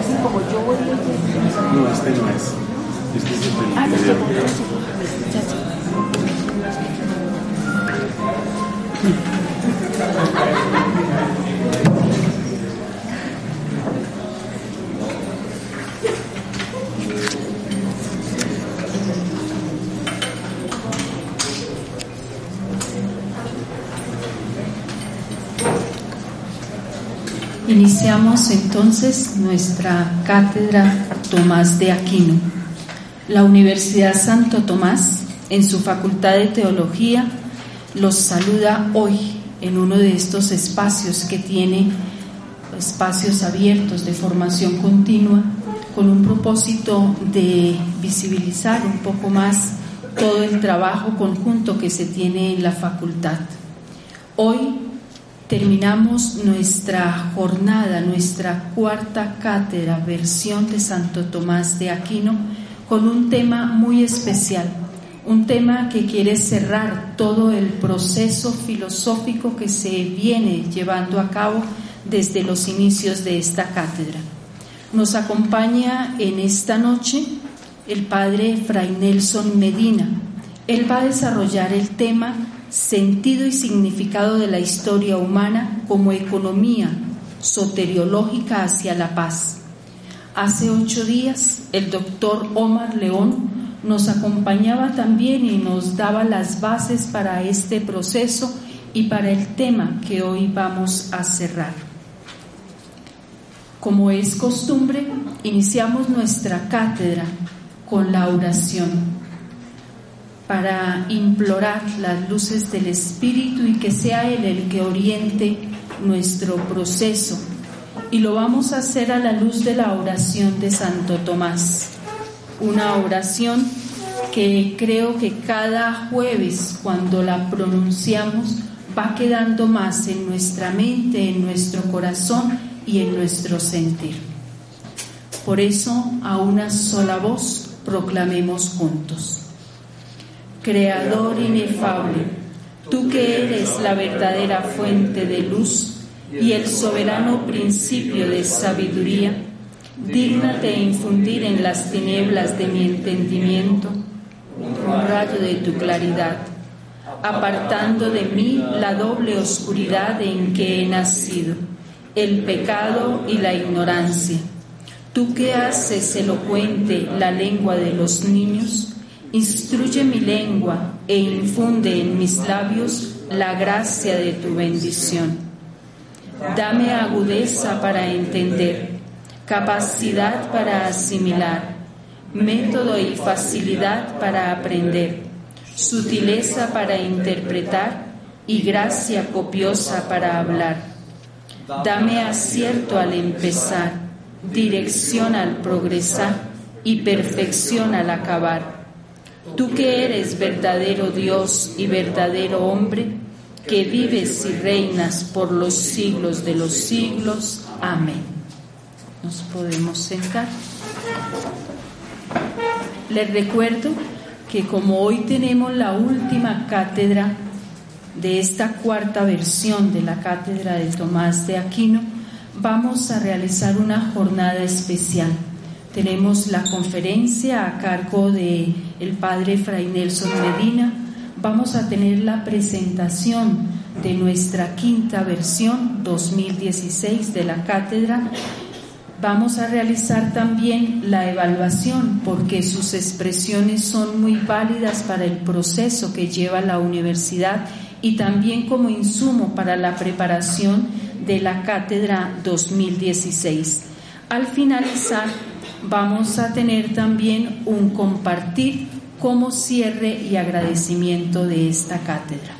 así como yo voy. A No, este no es. Este es el Ah, este, Iniciamos entonces nuestra cátedra Tomás de Aquino. La Universidad Santo Tomás, en su Facultad de Teología, los saluda hoy en uno de estos espacios que tiene espacios abiertos de formación continua con un propósito de visibilizar un poco más todo el trabajo conjunto que se tiene en la facultad. Hoy terminamos nuestra jornada, nuestra cuarta cátedra, versión de Santo Tomás de Aquino, con un tema muy especial, un tema que quiere cerrar todo el proceso filosófico que se viene llevando a cabo desde los inicios de esta cátedra. Nos acompaña en esta noche el padre Fray Nelson Medina. Él va a desarrollar el tema sentido y significado de la historia humana como economía soteriológica hacia la paz. Hace ocho días el doctor Omar León nos acompañaba también y nos daba las bases para este proceso y para el tema que hoy vamos a cerrar. Como es costumbre, iniciamos nuestra cátedra con la oración para implorar las luces del Espíritu y que sea Él el que oriente nuestro proceso. Y lo vamos a hacer a la luz de la oración de Santo Tomás, una oración que creo que cada jueves cuando la pronunciamos va quedando más en nuestra mente, en nuestro corazón y en nuestro sentir. Por eso, a una sola voz, proclamemos juntos. Creador inefable, tú que eres la verdadera fuente de luz y el soberano principio de sabiduría, dígnate infundir en las tinieblas de mi entendimiento un rayo de tu claridad, apartando de mí la doble oscuridad en que he nacido, el pecado y la ignorancia. Tú que haces elocuente la lengua de los niños, Instruye mi lengua e infunde en mis labios la gracia de tu bendición. Dame agudeza para entender, capacidad para asimilar, método y facilidad para aprender, sutileza para interpretar y gracia copiosa para hablar. Dame acierto al empezar, dirección al progresar y perfección al acabar Tú que eres verdadero Dios y verdadero hombre, que vives y reinas por los siglos de los siglos. Amén. Nos podemos sentar. Les recuerdo que como hoy tenemos la última cátedra de esta cuarta versión de la cátedra de Tomás de Aquino, vamos a realizar una jornada especial tenemos la conferencia a cargo de el padre Fray Nelson Medina. Vamos a tener la presentación de nuestra quinta versión 2016 de la cátedra. Vamos a realizar también la evaluación porque sus expresiones son muy válidas para el proceso que lleva la universidad y también como insumo para la preparación de la cátedra 2016. Al finalizar, vamos a tener también un compartir como cierre y agradecimiento de esta cátedra.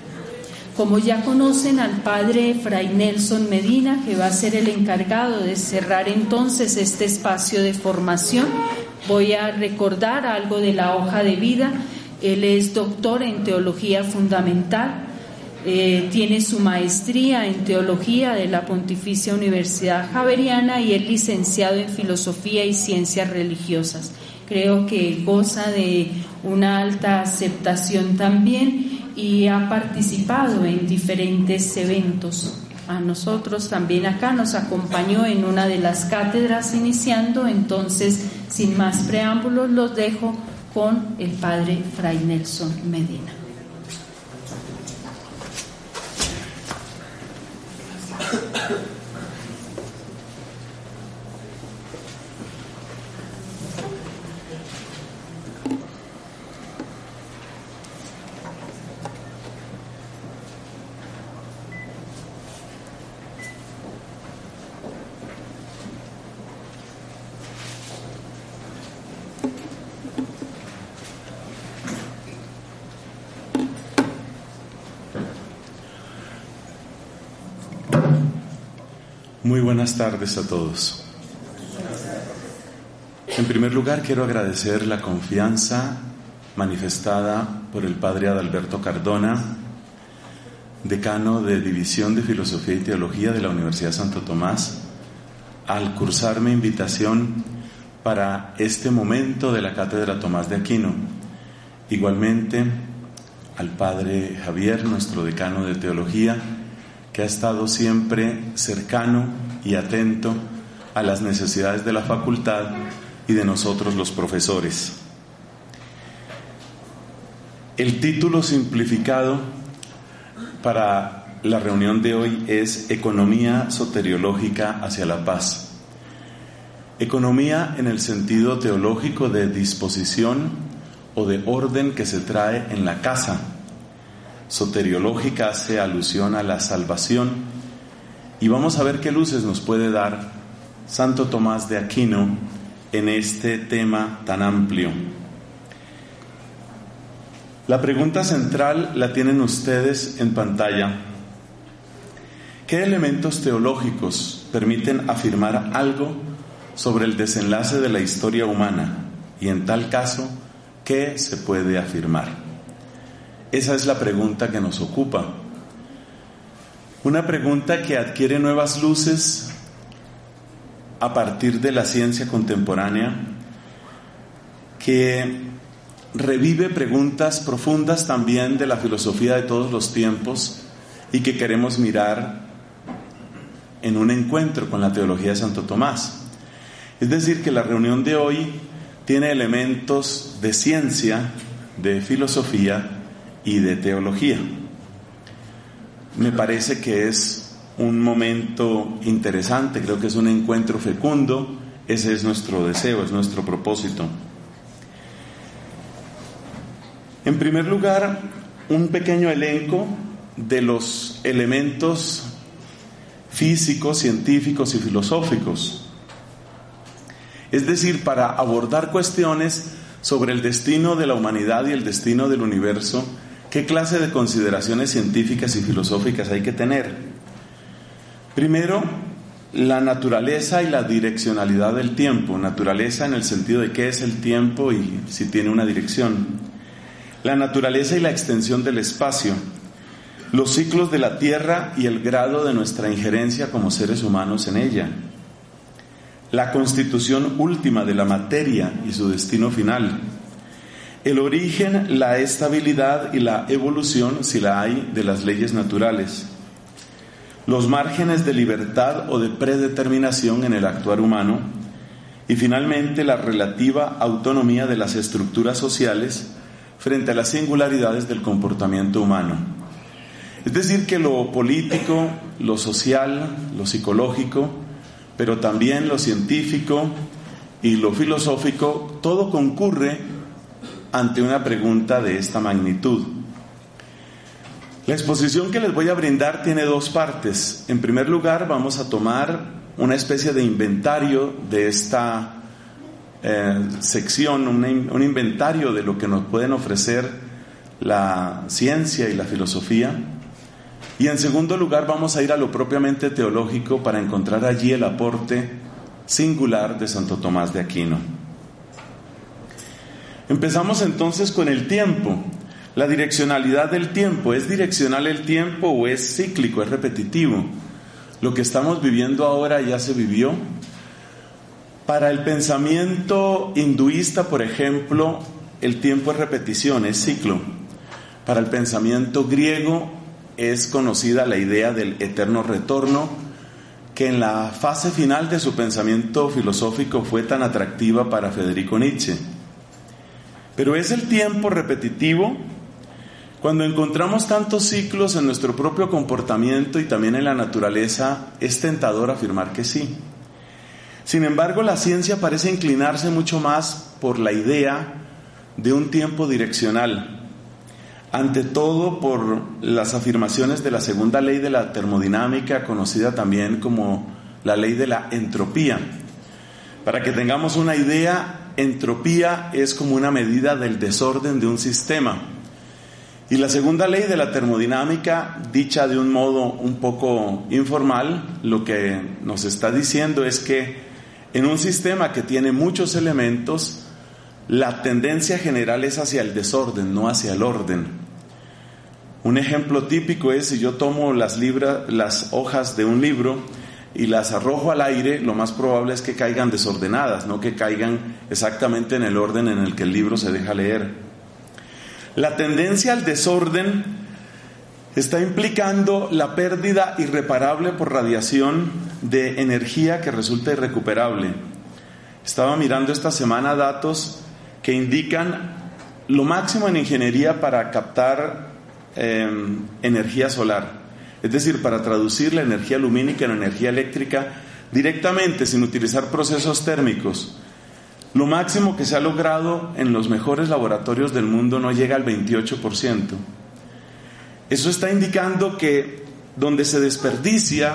Como ya conocen al padre Fray Nelson Medina, que va a ser el encargado de cerrar entonces este espacio de formación, voy a recordar algo de la hoja de vida. Él es doctor en teología fundamental, eh, tiene su maestría en teología de la Pontificia Universidad Javeriana y es licenciado en filosofía y ciencias religiosas. Creo que goza de una alta aceptación también y ha participado en diferentes eventos a nosotros también acá, nos acompañó en una de las cátedras iniciando, entonces sin más preámbulos los dejo con el padre Fray Nelson Medina. Muy buenas tardes a todos. En primer lugar, quiero agradecer la confianza manifestada por el padre Adalberto Cardona, decano de División de Filosofía y Teología de la Universidad Santo Tomás, al cursarme invitación para este momento de la Cátedra Tomás de Aquino. Igualmente al padre Javier, nuestro decano de Teología, que ha estado siempre cercano y atento a las necesidades de la facultad y de nosotros los profesores. El título simplificado para la reunión de hoy es Economía soteriológica hacia la paz. Economía en el sentido teológico de disposición o de orden que se trae en la casa soteriológica hace alusión a la salvación y vamos a ver qué luces nos puede dar Santo Tomás de Aquino en este tema tan amplio. La pregunta central la tienen ustedes en pantalla. ¿Qué elementos teológicos permiten afirmar algo sobre el desenlace de la historia humana? Y en tal caso, ¿qué se puede afirmar? Esa es la pregunta que nos ocupa. Una pregunta que adquiere nuevas luces a partir de la ciencia contemporánea, que revive preguntas profundas también de la filosofía de todos los tiempos y que queremos mirar en un encuentro con la teología de Santo Tomás. Es decir, que la reunión de hoy tiene elementos de ciencia, de filosofía, y de teología. Me parece que es un momento interesante, creo que es un encuentro fecundo, ese es nuestro deseo, es nuestro propósito. En primer lugar, un pequeño elenco de los elementos físicos, científicos y filosóficos. Es decir, para abordar cuestiones sobre el destino de la humanidad y el destino del universo, ¿Qué clase de consideraciones científicas y filosóficas hay que tener? Primero, la naturaleza y la direccionalidad del tiempo. Naturaleza en el sentido de qué es el tiempo y si tiene una dirección. La naturaleza y la extensión del espacio. Los ciclos de la Tierra y el grado de nuestra injerencia como seres humanos en ella. La constitución última de la materia y su destino final el origen, la estabilidad y la evolución, si la hay, de las leyes naturales, los márgenes de libertad o de predeterminación en el actuar humano y finalmente la relativa autonomía de las estructuras sociales frente a las singularidades del comportamiento humano. Es decir, que lo político, lo social, lo psicológico, pero también lo científico y lo filosófico, todo concurre ante una pregunta de esta magnitud. La exposición que les voy a brindar tiene dos partes. En primer lugar, vamos a tomar una especie de inventario de esta eh, sección, un, inventario de lo que nos pueden ofrecer la ciencia y la filosofía. Y en segundo lugar, vamos a ir a lo propiamente teológico para encontrar allí el aporte singular de Santo Tomás de Aquino. Empezamos entonces con el tiempo. La direccionalidad del tiempo. ¿Es direccional el tiempo o es cíclico, es repetitivo? Lo que estamos viviendo ahora ya se vivió. Para el pensamiento hinduista, por ejemplo, el tiempo es repetición, es ciclo. Para el pensamiento griego, es conocida la idea del eterno retorno, que en la fase final de su pensamiento filosófico fue tan atractiva para Federico Nietzsche. Pero es el tiempo repetitivo cuando encontramos tantos ciclos en nuestro propio comportamiento y también en la naturaleza, es tentador afirmar que sí. Sin embargo, la ciencia parece inclinarse mucho más por la idea de un tiempo direccional, ante todo por las afirmaciones de la segunda ley de la termodinámica, conocida también como la ley de la entropía. Para que tengamos una idea, entropía es como una medida del desorden de un sistema. Y la segunda ley de la termodinámica, dicha de un modo un poco informal, lo que nos está diciendo es que en un sistema que tiene muchos elementos, la tendencia general es hacia el desorden, no hacia el orden. Un ejemplo típico es si yo tomo las, las hojas de un libro y las arrojo al aire, lo más probable es que caigan desordenadas, no que caigan exactamente en el orden en el que el libro se deja leer. La tendencia al desorden está implicando la pérdida irreparable por radiación de energía que resulta irrecuperable. Estaba mirando esta semana datos que indican lo máximo en ingeniería para captar em, energía solar, es decir, para traducir la energía lumínica en energía eléctrica directamente sin utilizar procesos térmicos. Lo máximo que se ha logrado en los mejores laboratorios del mundo no llega al 28%. Eso está indicando que donde se desperdicia,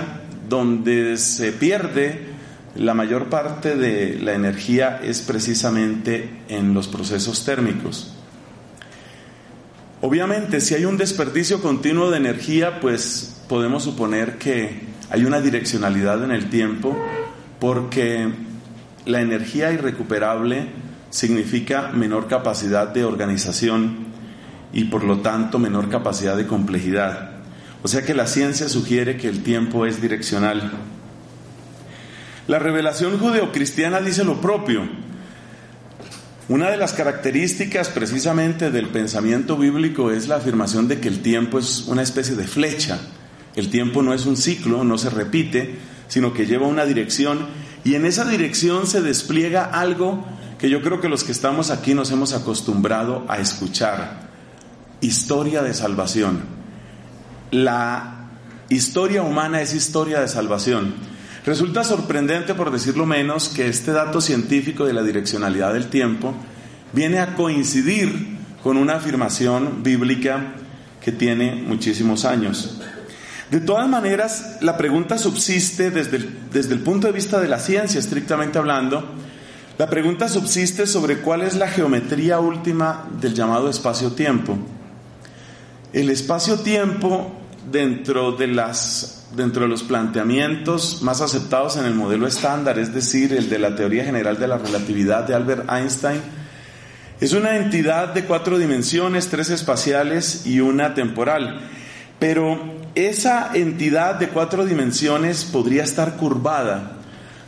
donde se pierde la mayor parte de la energía es precisamente en los procesos térmicos. Obviamente, si hay un desperdicio continuo de energía, pues podemos suponer que hay una direccionalidad en el tiempo, porque la energía irrecuperable significa menor capacidad de organización y por lo tanto menor capacidad de complejidad. O sea que la ciencia sugiere que el tiempo es direccional. La revelación judeocristiana dice lo propio. Una de las características precisamente del pensamiento bíblico es la afirmación de que el tiempo es una especie de flecha. El tiempo no es un ciclo, no se repite, sino que lleva una dirección y en esa dirección se despliega algo que yo creo que los que estamos aquí nos hemos acostumbrado a escuchar. Historia de salvación. La historia humana es historia de salvación. Resulta sorprendente, por decirlo menos, que este dato científico de la direccionalidad del tiempo viene a coincidir con una afirmación bíblica que tiene muchísimos años. De todas maneras, la pregunta subsiste desde el, desde el punto de vista de la ciencia, estrictamente hablando, la pregunta subsiste sobre cuál es la geometría última del llamado espacio-tiempo. El espacio-tiempo dentro de, dentro de los planteamientos más aceptados en el modelo estándar, es decir, el de la teoría general de la relatividad de Albert Einstein, es una entidad de cuatro dimensiones, tres espaciales y una temporal. Pero esa entidad de cuatro dimensiones podría estar curvada,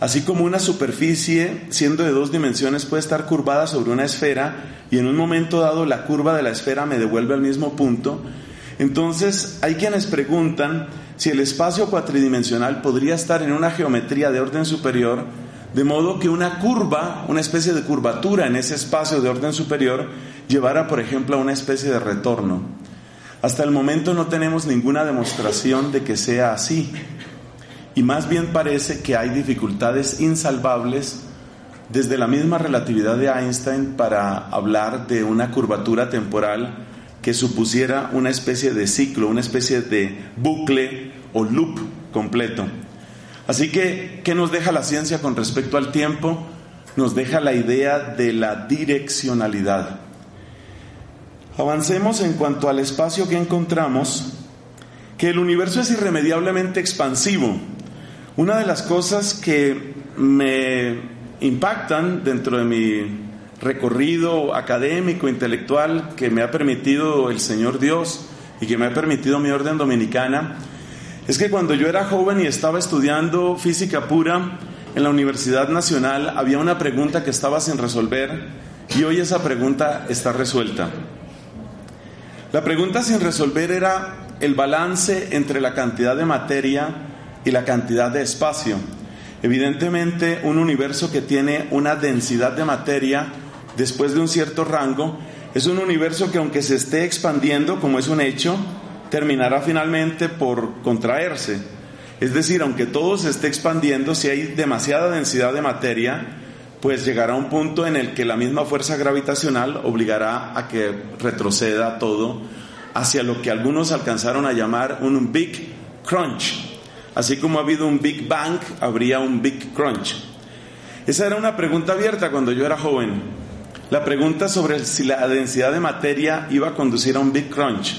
así como una superficie, siendo de dos dimensiones, puede estar curvada sobre una esfera y en un momento dado la curva de la esfera me devuelve al mismo punto. Entonces hay quienes preguntan si el espacio cuatridimensional podría estar en una geometría de orden superior, de modo que una curva, una especie de curvatura en ese espacio de orden superior, llevara, por ejemplo, a una especie de retorno. Hasta el momento no tenemos ninguna demostración de que sea así. Y más bien parece que hay dificultades insalvables desde la misma relatividad de Einstein para hablar de una curvatura temporal que supusiera una especie de ciclo, una especie de bucle o loop completo. Así que, ¿qué nos deja la ciencia con respecto al tiempo? Nos deja la idea de la direccionalidad. Avancemos en cuanto al espacio que encontramos, que el universo es irremediablemente expansivo. Una de las cosas que me impactan dentro de mi recorrido académico, intelectual, que me ha permitido el Señor Dios y que me ha permitido mi orden dominicana, es que cuando yo era joven y estaba estudiando física pura en la Universidad Nacional, había una pregunta que estaba sin resolver y hoy esa pregunta está resuelta. La pregunta sin resolver era el balance entre la cantidad de materia y la cantidad de espacio. Evidentemente, un universo que tiene una densidad de materia después de un cierto rango es un universo que aunque se esté expandiendo, como es un hecho, terminará finalmente por contraerse. Es decir, aunque todo se esté expandiendo, si hay demasiada densidad de materia, pues llegará un punto en el que la misma fuerza gravitacional obligará a que retroceda todo hacia lo que algunos alcanzaron a llamar un Big Crunch. Así como ha habido un Big Bang, habría un Big Crunch. Esa era una pregunta abierta cuando yo era joven. La pregunta sobre si la densidad de materia iba a conducir a un Big Crunch.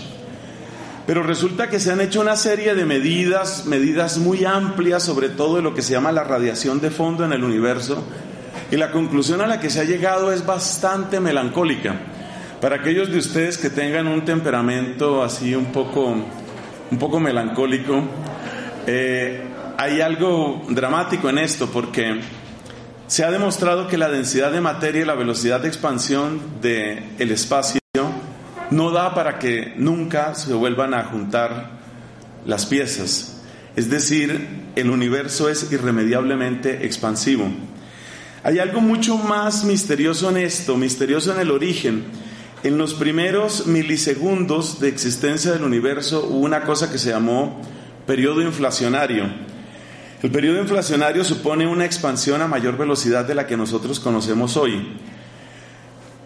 Pero resulta que se han hecho una serie de medidas, medidas muy amplias sobre todo lo que se llama la radiación de fondo en el universo, y la conclusión a la que se ha llegado es bastante melancólica. Para aquellos de ustedes que tengan un temperamento así un poco, un poco melancólico, eh, hay algo dramático en esto porque se ha demostrado que la densidad de materia y la velocidad de expansión del el espacio no da para que nunca se vuelvan a juntar las piezas. Es decir, el universo es irremediablemente expansivo. Hay algo mucho más misterioso en esto, misterioso en el origen. En los primeros milisegundos de existencia del universo hubo una cosa que se llamó periodo inflacionario. El periodo inflacionario supone una expansión a mayor velocidad de la que nosotros conocemos hoy.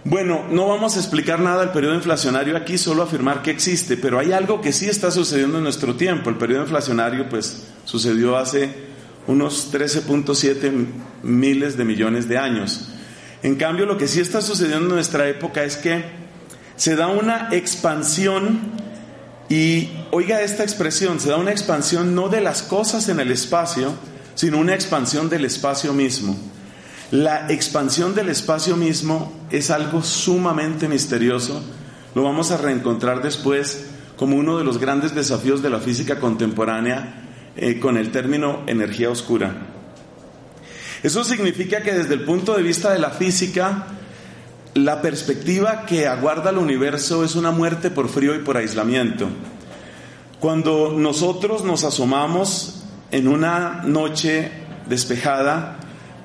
Bueno, no vamos a explicar nada del periodo inflacionario aquí, solo afirmar que existe, pero hay algo que sí está sucediendo en nuestro tiempo. El periodo inflacionario pues sucedió hace unos 13.7 miles de millones de años. En cambio, lo que sí está sucediendo en nuestra época es que se da una expansión y oiga esta expresión, se da una expansión no de las cosas en el espacio, sino una expansión del espacio mismo. La expansión del espacio mismo es algo sumamente misterioso. Lo vamos a reencontrar después como uno de los grandes desafíos de la física contemporánea eh, con el término energía oscura. Eso significa que desde el punto de vista de la física, la perspectiva que aguarda el universo es una muerte por frío y por aislamiento. Cuando nosotros nos asomamos en una noche despejada,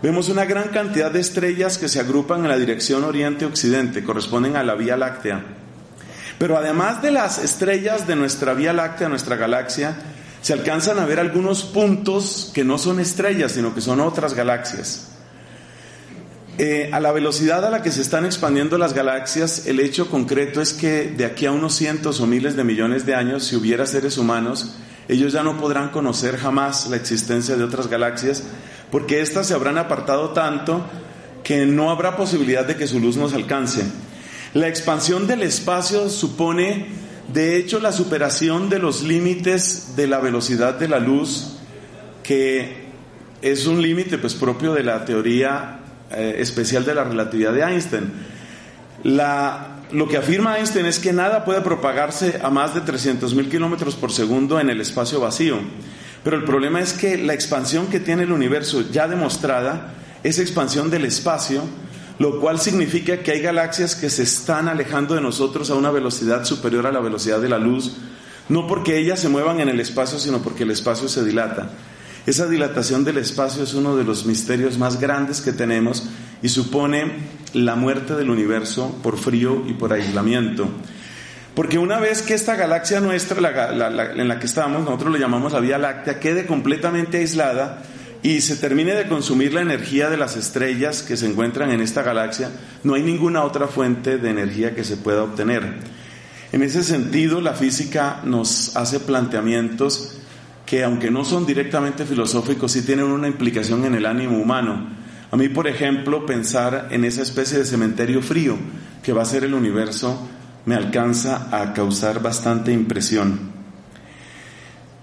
vemos una gran cantidad de estrellas que se agrupan en la dirección oriente-occidente, corresponden a la Vía Láctea. Pero además de las estrellas de nuestra Vía Láctea, nuestra galaxia, se alcanzan a ver algunos puntos que no son estrellas, sino que son otras galaxias. Eh, a la velocidad a la que se están expandiendo las galaxias, el hecho concreto es que de aquí a unos cientos o miles de millones de años, si hubiera seres humanos, ellos ya no podrán conocer jamás la existencia de otras galaxias, porque éstas se habrán apartado tanto que no habrá posibilidad de que su luz nos alcance. La expansión del espacio supone, de hecho, la superación de los límites de la velocidad de la luz, que es un límite pues propio de la teoría eh, especial de la relatividad de Einstein. Lo que afirma Einstein es que nada puede propagarse a más de 300.000 kilómetros por segundo en el espacio vacío. Pero el problema es que la expansión que tiene el universo ya demostrada es expansión del espacio, lo cual significa que hay galaxias que se están alejando de nosotros a una velocidad superior a la velocidad de la luz, no porque ellas se muevan en el espacio, sino porque el espacio se dilata. Esa dilatación del espacio es uno de los misterios más grandes que tenemos y supone la muerte del universo por frío y por aislamiento. Porque una vez que esta galaxia nuestra, en la que estamos, nosotros lo llamamos la Vía Láctea, quede completamente aislada y se termine de consumir la energía de las estrellas que se encuentran en esta galaxia, no hay ninguna otra fuente de energía que se pueda obtener. En ese sentido, la física nos hace planteamientos que aunque no son directamente filosóficos, sí tienen una implicación en el ánimo humano. A mí, por ejemplo, pensar en esa especie de cementerio frío que va a ser el universo me alcanza a causar bastante impresión.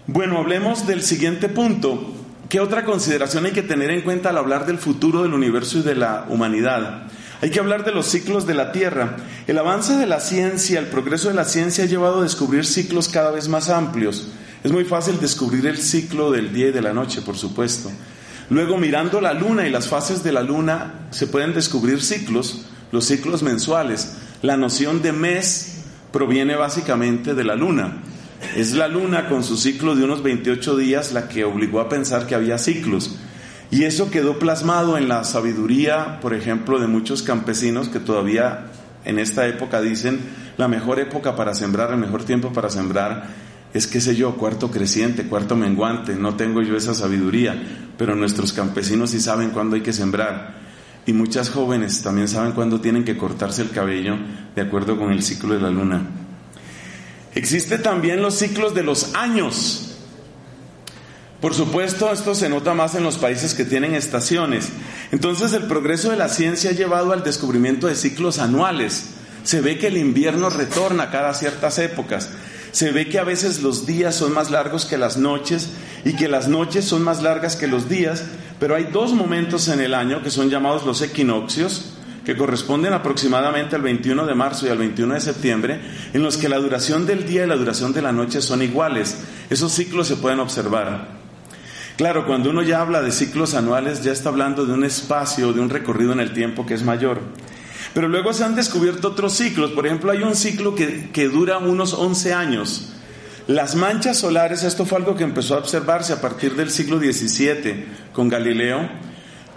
Bueno, hablemos del siguiente punto. ¿Qué otra consideración hay que tener en cuenta al hablar del futuro del universo y de la humanidad? Hay que hablar de los ciclos de la Tierra. El avance de la ciencia, el progreso de la ciencia ha llevado a descubrir ciclos cada vez más amplios. Es muy fácil descubrir el ciclo del día y de la noche, por supuesto. Luego, mirando la luna y las fases de la luna, se pueden descubrir ciclos, los ciclos mensuales. La noción de mes proviene básicamente de la luna. Es la luna con su ciclo de unos 28 días la que obligó a pensar que había ciclos. Y eso quedó plasmado en la sabiduría, por ejemplo, de muchos campesinos que todavía en esta época dicen la mejor época para sembrar, el mejor tiempo para sembrar es, qué sé yo, cuarto creciente, cuarto menguante. No tengo yo esa sabiduría, pero nuestros campesinos sí saben cuándo hay que sembrar. Y muchas jóvenes también saben cuándo tienen que cortarse el cabello de acuerdo con el ciclo de la luna. Existe también los ciclos de los años. Por supuesto, esto se nota más en los países que tienen estaciones. Entonces, el progreso de la ciencia ha llevado al descubrimiento de ciclos anuales. Se ve que el invierno retorna cada ciertas épocas. Se ve que a veces los días son más largos que las noches y que las noches son más largas que los días, pero hay dos momentos en el año que son llamados los equinoccios, que corresponden aproximadamente al 21 de marzo y al 21 de septiembre, en los que la duración del día y la duración de la noche son iguales. Esos ciclos se pueden observar. Claro, cuando uno ya habla de ciclos anuales, ya está hablando de un espacio, de un recorrido en el tiempo que es mayor. Pero luego se han descubierto otros ciclos. Por ejemplo, hay un ciclo que, que dura unos 11 años. Las manchas solares, esto fue algo que empezó a observarse a partir del siglo XVII con Galileo.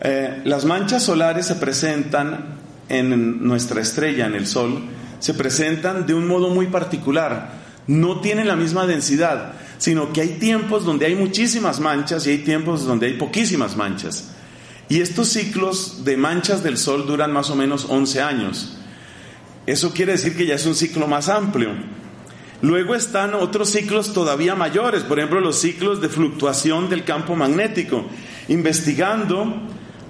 Eh, las manchas solares se presentan en nuestra estrella, en el Sol, se presentan de un modo muy particular. No tienen la misma densidad, sino que hay tiempos donde hay muchísimas manchas y hay tiempos donde hay poquísimas manchas. Y estos ciclos de manchas del Sol duran más o menos 11 años. Eso quiere decir que ya es un ciclo más amplio. Luego están otros ciclos todavía mayores, por ejemplo los ciclos de fluctuación del campo magnético, investigando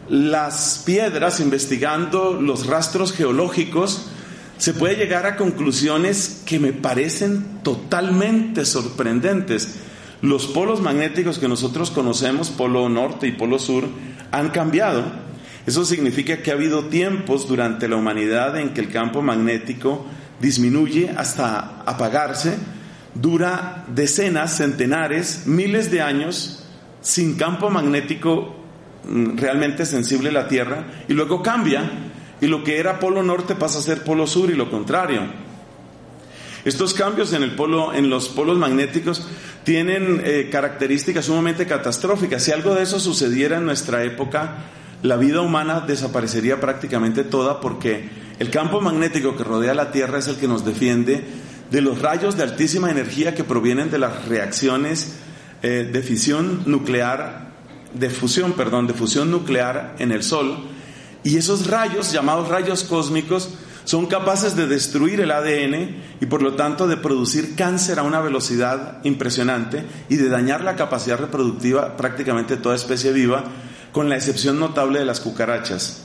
las piedras, investigando los rastros geológicos, se puede llegar a conclusiones que me parecen totalmente sorprendentes. Los polos magnéticos que nosotros conocemos, polo norte y polo sur, han cambiado. Eso significa que ha habido tiempos durante la humanidad en que el campo magnético disminuye hasta apagarse, dura decenas, centenares, miles de años sin campo magnético realmente sensible la Tierra y luego cambia y lo que era polo norte pasa a ser polo sur y lo contrario. Estos cambios en, el polo, en los polos magnéticos tienen eh, características sumamente catastróficas. Si algo de eso sucediera en nuestra época, la vida humana desaparecería prácticamente toda porque el campo magnético que rodea la Tierra es el que nos defiende de los rayos de altísima energía que provienen de las reacciones eh, de fisión nuclear, de fusión, perdón, de fusión nuclear en el Sol. Y esos rayos, llamados rayos cósmicos, son capaces de destruir el ADN y por lo tanto de producir cáncer a una velocidad impresionante y de dañar la capacidad reproductiva prácticamente de toda especie viva, con la excepción notable de las cucarachas.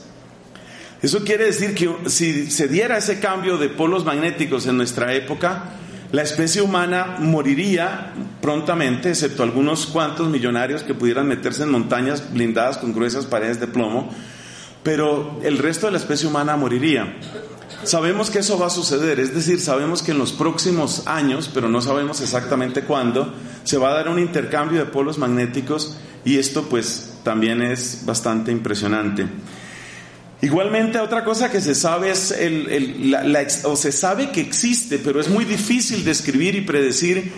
Eso quiere decir que si se diera ese cambio de polos magnéticos en nuestra época, la especie humana moriría prontamente, excepto algunos cuantos millonarios que pudieran meterse en montañas blindadas con gruesas paredes de plomo, pero el resto de la especie humana moriría. Sabemos que eso va a suceder, es decir, sabemos que en los próximos años, pero no sabemos exactamente cuándo, se va a dar un intercambio de polos magnéticos y esto pues también es bastante impresionante. Igualmente, otra cosa que se sabe es el, o se sabe que existe, pero es muy difícil describir y predecir,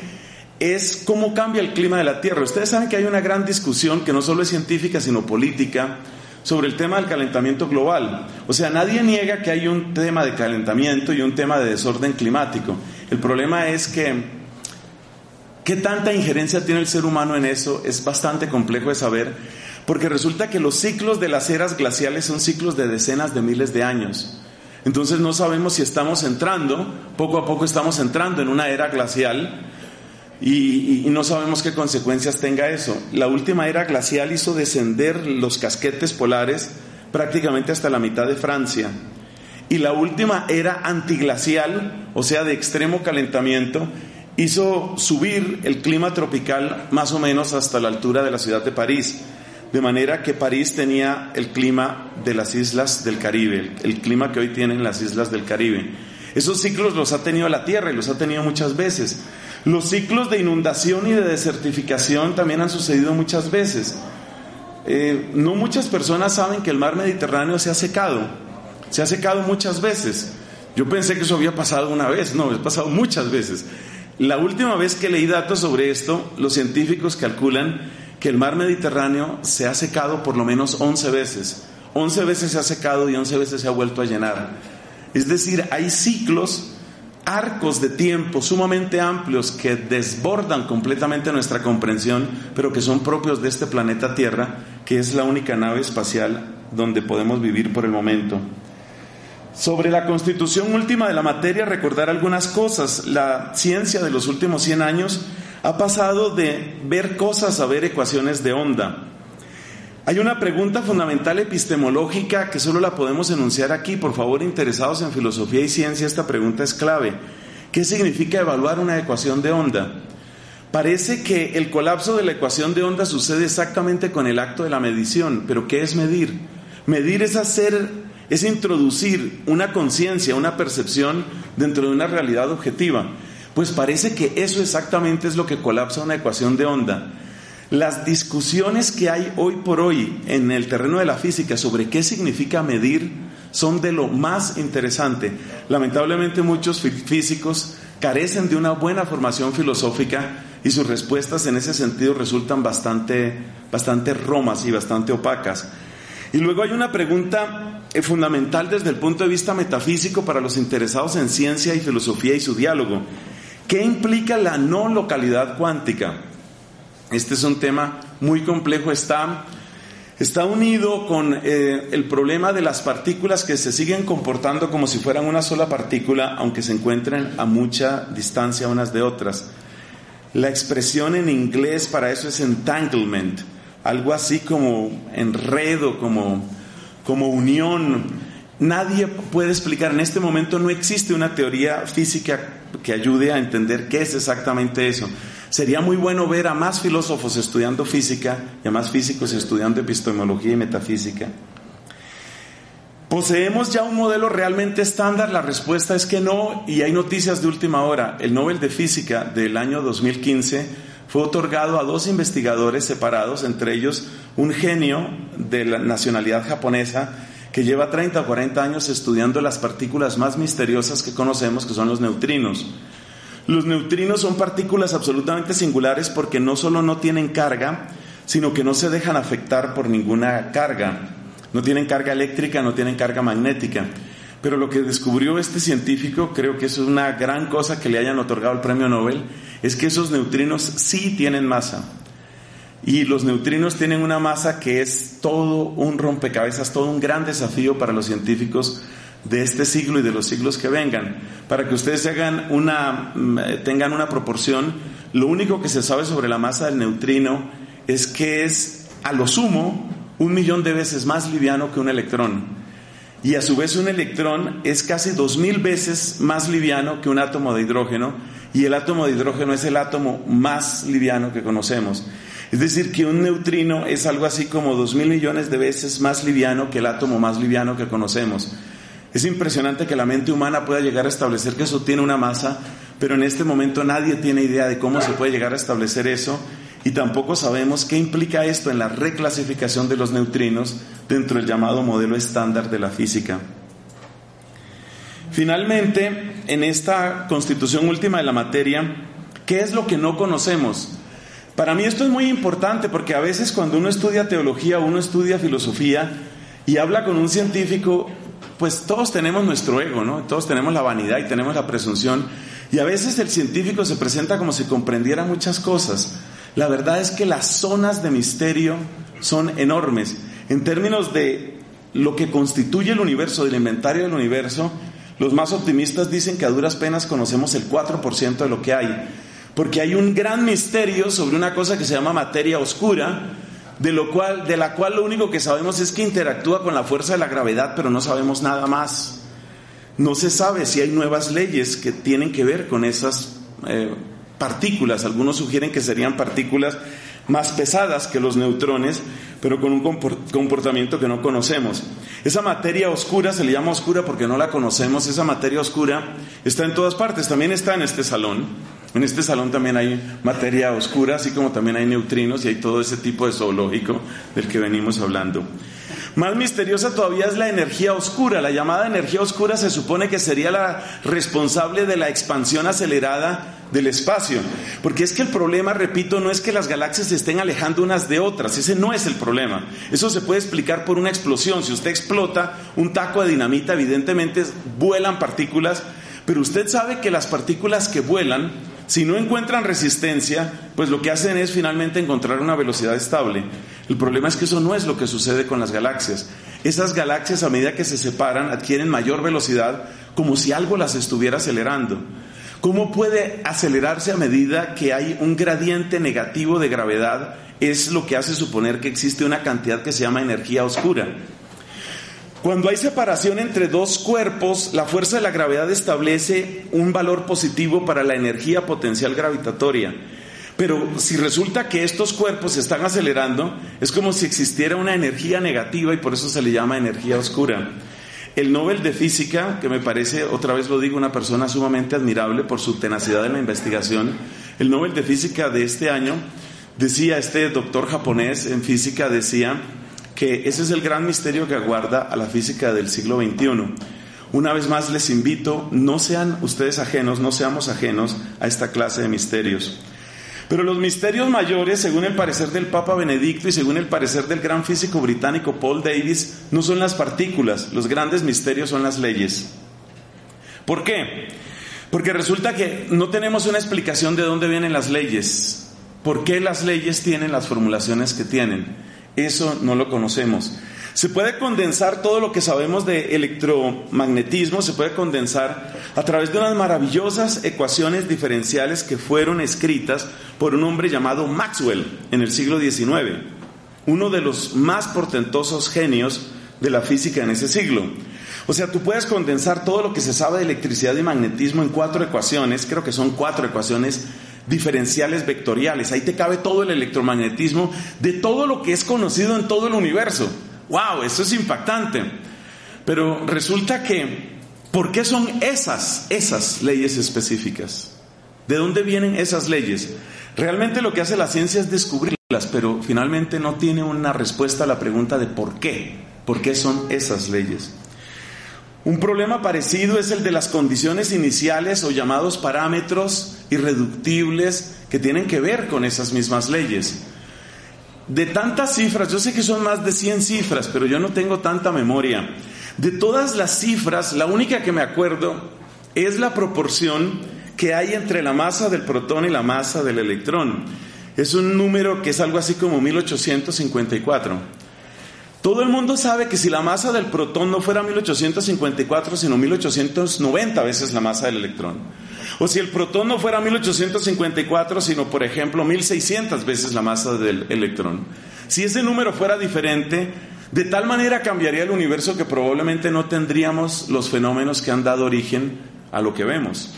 es cómo cambia el clima de la Tierra. Ustedes saben que hay una gran discusión que no solo es científica, sino política, sobre el tema del calentamiento global. O sea, nadie niega que hay un tema de calentamiento y un tema de desorden climático. El problema es que qué tanta injerencia tiene el ser humano en eso es bastante complejo de saber porque resulta que los ciclos de las eras glaciales son ciclos de decenas de miles de años. Entonces no sabemos si estamos entrando, poco a poco estamos entrando en una era glacial y, no sabemos qué consecuencias tenga eso. La última era glacial hizo descender los casquetes polares prácticamente hasta la mitad de Francia. Y la última era antiglacial, o sea, de extremo calentamiento, hizo subir el clima tropical más o menos hasta la altura de la ciudad de París. De manera que París tenía el clima de las islas del Caribe, el, clima que hoy tienen las islas del Caribe. Esos ciclos los ha tenido la Tierra y los ha tenido muchas veces. Los ciclos de inundación y de desertificación también han sucedido muchas veces. Eh, no muchas personas saben que el mar Mediterráneo se ha secado, se ha secado muchas veces. Yo pensé que eso había pasado una vez, no, ha pasado muchas veces. La última vez que leí datos sobre esto, los científicos calculan que el mar Mediterráneo se ha secado por lo menos 11 veces. 11 veces se ha secado y 11 veces se ha vuelto a llenar. Es decir, hay ciclos, arcos de tiempo sumamente amplios que desbordan completamente nuestra comprensión, pero que son propios de este planeta Tierra, que es la única nave espacial donde podemos vivir por el momento. Sobre la constitución última de la materia, recordar algunas cosas. La ciencia de los últimos 100 años ha pasado de ver cosas a ver ecuaciones de onda. Hay una pregunta fundamental epistemológica que solo la podemos enunciar aquí. Por favor, interesados en filosofía y ciencia, esta pregunta es clave. ¿Qué significa evaluar una ecuación de onda? Parece que el colapso de la ecuación de onda sucede exactamente con el acto de la medición, pero ¿qué es medir? Medir es hacer es introducir una conciencia, una percepción dentro de una realidad objetiva. Pues parece que eso exactamente es lo que colapsa una ecuación de onda. Las discusiones que hay hoy por hoy en el terreno de la física sobre qué significa medir son de lo más interesante. Lamentablemente muchos físicos carecen de una buena formación filosófica y sus respuestas en ese sentido resultan bastante, bastante romas y bastante opacas. Y luego hay una pregunta fundamental desde el punto de vista metafísico para los interesados en ciencia y filosofía y su diálogo. ¿Qué implica la no localidad cuántica? Este es un tema muy complejo, está, está unido con eh, el problema de las partículas que se siguen comportando como si fueran una sola partícula, aunque se encuentren a mucha distancia unas de otras. La expresión en inglés para eso es entanglement algo así como enredo, como, como unión. Nadie puede explicar, en este momento no existe una teoría física que ayude a entender qué es exactamente eso. Sería muy bueno ver a más filósofos estudiando física y a más físicos estudiando epistemología y metafísica. ¿Poseemos ya un modelo realmente estándar? La respuesta es que no y hay noticias de última hora. El Nobel de Física del año 2015 fue otorgado a dos investigadores separados, entre ellos un genio de la nacionalidad japonesa que lleva 30 o 40 años estudiando las partículas más misteriosas que conocemos, que son los neutrinos. Los neutrinos son partículas absolutamente singulares porque no solo no tienen carga, sino que no se dejan afectar por ninguna carga. No tienen carga eléctrica, no tienen carga magnética. Pero lo que descubrió este científico, creo que es una gran cosa que le hayan otorgado el premio Nobel, es que esos neutrinos sí tienen masa. Y los neutrinos tienen una masa que es todo un rompecabezas, todo un gran desafío para los científicos de este siglo y de los siglos que vengan. Para que ustedes hagan una, mm, tengan una proporción, lo único que se sabe sobre la masa del neutrino es que es a lo sumo un millón de veces más liviano que un electrón y a su vez un electrón es casi dos mil veces más liviano que un átomo de hidrógeno y el átomo de hidrógeno es el átomo más liviano que conocemos. Es decir, que un neutrino es algo así como dos mil millones de veces más liviano que el átomo más liviano que conocemos. Es impresionante que la mente humana pueda llegar a establecer que eso tiene una masa, pero en este momento nadie tiene idea de cómo se puede llegar a establecer eso y tampoco sabemos qué implica esto en la reclasificación de los neutrinos dentro del llamado modelo estándar de la física. Finalmente, en esta constitución última de la materia, ¿qué es lo que no conocemos? Para mí esto es muy importante porque a veces cuando uno estudia teología, uno estudia filosofía y habla con un científico, pues todos tenemos nuestro ego, ¿no? Todos tenemos la vanidad y tenemos la presunción. Y a veces el científico se presenta como si comprendiera muchas cosas. La verdad es que las zonas de misterio son enormes. En términos de lo que constituye el universo, del inventario del universo, los más optimistas dicen que a duras penas conocemos el 4% de lo que hay. Porque hay un gran misterio sobre una cosa que se llama materia oscura, de, lo cual, de la cual lo único que sabemos es que interactúa con la fuerza de la gravedad, pero no sabemos nada más. No se sabe si hay nuevas leyes que tienen que ver con esas eh, partículas. Algunos sugieren que serían partículas más pesadas que los neutrones, pero con un comportamiento que no conocemos. Esa materia oscura se le llama oscura porque no la conocemos. Esa materia oscura está en todas partes. También está en este salón. En este salón también hay materia oscura, así como también hay neutrinos y hay todo ese tipo de zoológico del que venimos hablando. Más misteriosa todavía es la energía oscura. La llamada energía oscura se supone que sería la responsable de la expansión acelerada del espacio. Porque es que el problema, repito, no es que las galaxias se estén alejando unas de otras. Ese no es el problema. Eso se puede explicar por una explosión. Si usted explota un taco de dinamita, evidentemente vuelan partículas. Pero usted sabe que las partículas que vuelan si no encuentran resistencia, pues lo que hacen es finalmente encontrar una velocidad estable. El problema es que eso no es lo que sucede con las galaxias. Esas galaxias a medida que se separan adquieren mayor velocidad como si algo las estuviera acelerando. ¿Cómo puede acelerarse a medida que hay un gradiente negativo de gravedad? Es lo que hace suponer que existe una cantidad que se llama energía oscura. Cuando hay separación entre dos cuerpos, la fuerza de la gravedad establece un valor positivo para la energía potencial gravitatoria. Pero si resulta que estos cuerpos se están acelerando, es como si existiera una energía negativa y por eso se le llama energía oscura. El Nobel de Física, que me parece, otra vez lo digo, una persona sumamente admirable por su tenacidad en la investigación, el Nobel de Física de este año, decía este doctor japonés en física, decía, que ese es el gran misterio que aguarda a la física del siglo XXI. Una vez más les invito, no sean ustedes ajenos, no seamos ajenos a esta clase de misterios. Pero los misterios mayores, según el parecer del Papa Benedicto y según el parecer del gran físico británico Paul Davis, no son las partículas, los grandes misterios son las leyes. ¿Por qué? Porque resulta que no tenemos una explicación de dónde vienen las leyes, por qué las leyes tienen las formulaciones que tienen. Eso no lo conocemos. Se puede condensar todo lo que sabemos de electromagnetismo, se puede condensar a través de unas maravillosas ecuaciones diferenciales que fueron escritas por un hombre llamado Maxwell en el siglo XIX, uno de los más portentosos genios de la física en ese siglo. O sea, tú puedes condensar todo lo que se sabe de electricidad y magnetismo en cuatro ecuaciones, creo que son cuatro ecuaciones diferenciales vectoriales. Ahí te cabe todo el electromagnetismo de todo lo que es conocido en todo el universo. ¡Wow! Eso es impactante. Pero resulta que, ¿por qué son esas, esas leyes específicas? ¿De dónde vienen esas leyes? Realmente lo que hace la ciencia es descubrirlas, pero finalmente no tiene una respuesta a la pregunta de por qué. ¿Por qué son esas leyes? Un problema parecido es el de las condiciones iniciales o llamados parámetros irreductibles que tienen que ver con esas mismas leyes. De tantas cifras, yo sé que son más de 100 cifras, pero yo no tengo tanta memoria. De todas las cifras, la única que me acuerdo es la proporción que hay entre la masa del protón y la masa del electrón. Es un número que es algo así como 1854. Todo el mundo sabe que si la masa del protón no fuera 1854, sino 1890 veces la masa del electrón, o si el protón no fuera 1854, sino por ejemplo 1600 veces la masa del electrón, si ese número fuera diferente, de tal manera cambiaría el universo que probablemente no tendríamos los fenómenos que han dado origen a lo que vemos.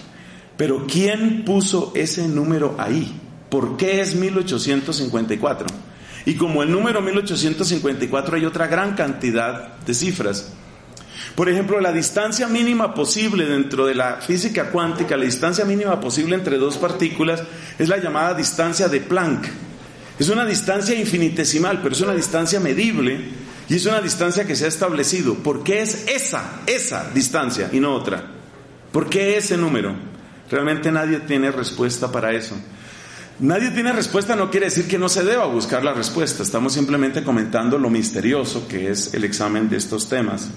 Pero ¿quién puso ese número ahí? ¿Por qué es 1854? Y como el número 1854 hay otra gran cantidad de cifras. Por ejemplo, la distancia mínima posible dentro de la física cuántica, la distancia mínima posible entre dos partículas es la llamada distancia de Planck. Es una distancia infinitesimal, pero es una distancia medible y es una distancia que se ha establecido. ¿Por qué es esa, esa distancia y no otra? ¿Por qué ese número? Realmente nadie tiene respuesta para eso. Nadie tiene respuesta, no quiere decir que no se deba buscar la respuesta. Estamos simplemente comentando lo misterioso que es el examen de estos temas.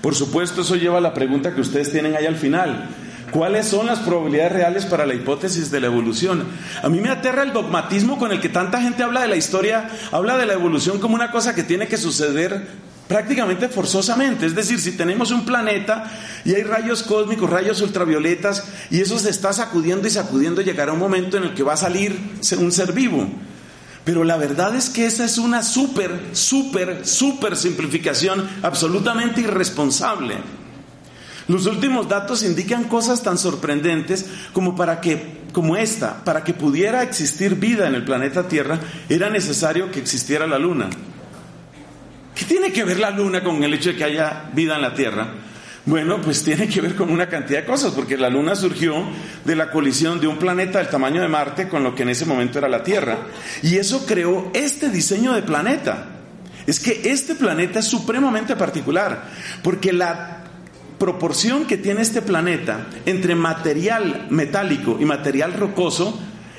Por supuesto, eso lleva a la pregunta que ustedes tienen ahí al final. ¿Cuáles son las probabilidades reales para la hipótesis de la evolución? A mí me aterra el dogmatismo con el que tanta gente habla de la historia, habla de la evolución como una cosa que tiene que suceder prácticamente forzosamente. Es decir, si tenemos un planeta y hay rayos cósmicos, rayos ultravioletas, y eso se está sacudiendo y sacudiendo, llegará un momento en el que va a salir un ser vivo. Pero la verdad es que esa es una súper, súper, súper simplificación absolutamente irresponsable. Los últimos datos indican cosas tan sorprendentes como para que como esta, para que pudiera existir vida en el planeta Tierra, era necesario que existiera la luna. ¿Qué tiene que ver la luna con el hecho de que haya vida en la Tierra? Bueno, pues tiene que ver con una cantidad de cosas, porque la luna surgió de la colisión de un planeta del tamaño de Marte con lo que en ese momento era la Tierra. Y eso creó este diseño de planeta. es que este planeta es supremamente particular, porque la proporción que tiene este planeta entre material metálico y material rocoso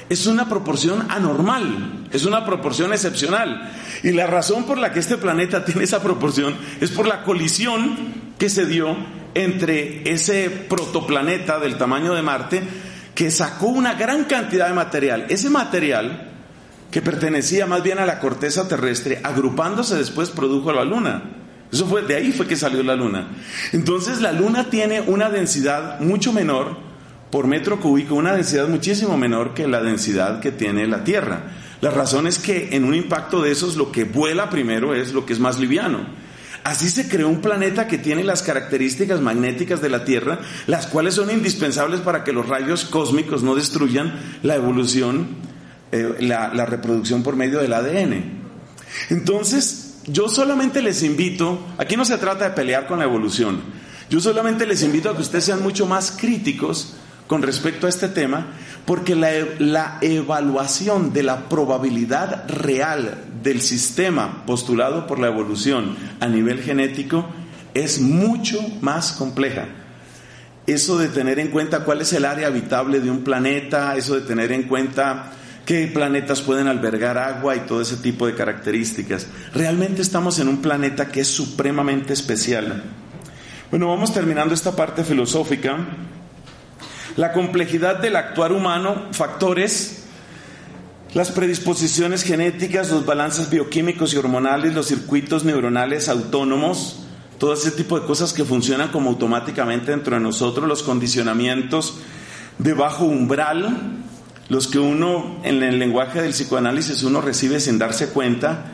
es una proporción anormal, es una proporción excepcional. Y la razón por la que este planeta tiene esa proporción es por la colisión que se dio entre ese protoplaneta del tamaño de Marte que sacó una gran cantidad de material. Ese material que pertenecía más bien a la corteza terrestre, agrupándose después produjo la luna. Eso fue de ahí fue que salió la luna. Entonces la luna tiene una densidad mucho menor por metro cúbico, una densidad muchísimo menor que la densidad que tiene la Tierra. La razón es que en un impacto de esos lo que vuela primero es lo que es más liviano. Así se creó un planeta que tiene las características magnéticas de la Tierra, las cuales son indispensables para que los rayos cósmicos no destruyan la evolución, eh, la, la reproducción por medio del ADN. Entonces, yo solamente les invito, aquí no se trata de pelear con la evolución, yo solamente les invito a que ustedes sean mucho más críticos con respecto a este tema, porque la, la, evaluación de la probabilidad real del sistema postulado por la evolución a nivel genético es mucho más compleja. Eso de tener en cuenta cuál es el área habitable de un planeta, eso de tener en cuenta qué planetas pueden albergar agua y todo ese tipo de características. Realmente estamos en un planeta que es supremamente especial. Bueno, vamos terminando esta parte filosófica la complejidad del actuar humano, factores, las predisposiciones genéticas, los balances bioquímicos y hormonales, los circuitos neuronales autónomos, todo ese tipo de cosas que funcionan como automáticamente dentro de nosotros, los condicionamientos de bajo umbral, los que uno en el lenguaje del psicoanálisis uno recibe sin darse cuenta.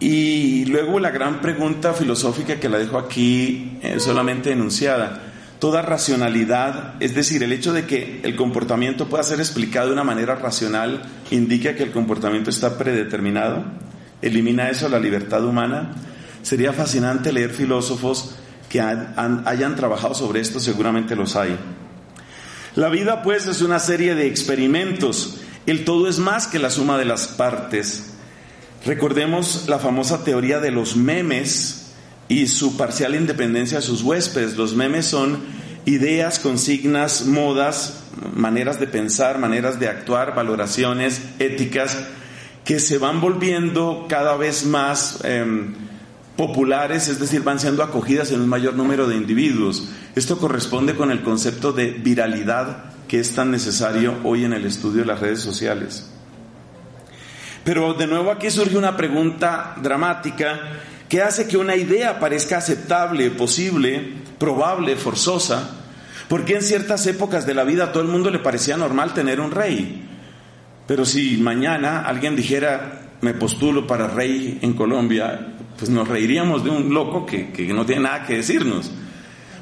Y luego la gran pregunta filosófica que la dejo aquí eh, solamente enunciada toda racionalidad, es decir, el hecho de que el comportamiento pueda ser explicado de una manera racional, indica que el comportamiento está predeterminado, elimina eso la libertad humana. Sería fascinante leer filósofos que hayan trabajado sobre esto, seguramente los hay. La vida pues es una serie de experimentos, el todo es más que la suma de las partes. Recordemos la famosa teoría de los memes, y su parcial independencia de sus huéspedes. Los memes son ideas, consignas, modas, maneras de pensar, maneras de actuar, valoraciones éticas que se van volviendo cada vez más em, populares, es decir, van siendo acogidas en un mayor número de individuos. Esto corresponde con el concepto de viralidad que es tan necesario hoy en el estudio de las redes sociales. Pero de nuevo aquí surge una pregunta dramática que hace que una idea parezca aceptable, posible, probable, forzosa. Porque en ciertas épocas de la vida a todo el mundo le parecía normal tener un rey. Pero si mañana alguien dijera, me postulo para rey en Colombia, pues nos reiríamos de un loco que, que no tiene nada que decirnos.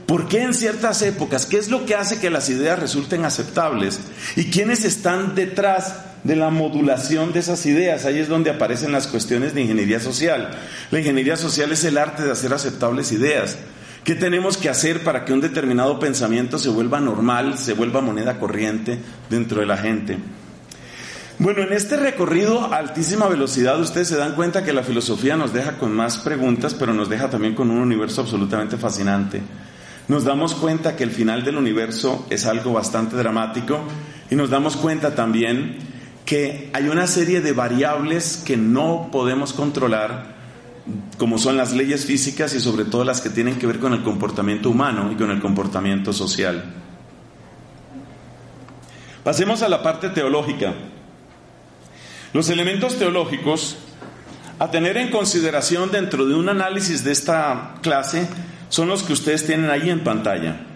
¿Por qué en ciertas épocas? ¿Qué es lo que hace que las ideas resulten aceptables? ¿Y quiénes están detrás de la modulación de esas ideas. Ahí es donde aparecen las cuestiones de ingeniería social. La ingeniería social es el arte de hacer aceptables ideas. ¿Qué tenemos que hacer para que un determinado pensamiento se vuelva normal, se vuelva moneda corriente dentro de la gente? Bueno, en este recorrido a altísima velocidad ustedes se dan cuenta que la filosofía nos deja con más preguntas, pero nos deja también con un universo absolutamente fascinante. Nos damos cuenta que el final del universo es algo bastante dramático y nos damos cuenta también que hay una serie de variables que no podemos controlar, como son las leyes físicas y sobre todo las que tienen que ver con el comportamiento humano y con el comportamiento social. Pasemos a la parte teológica. Los elementos teológicos a tener en consideración dentro de un análisis de esta clase son los que ustedes tienen ahí en pantalla.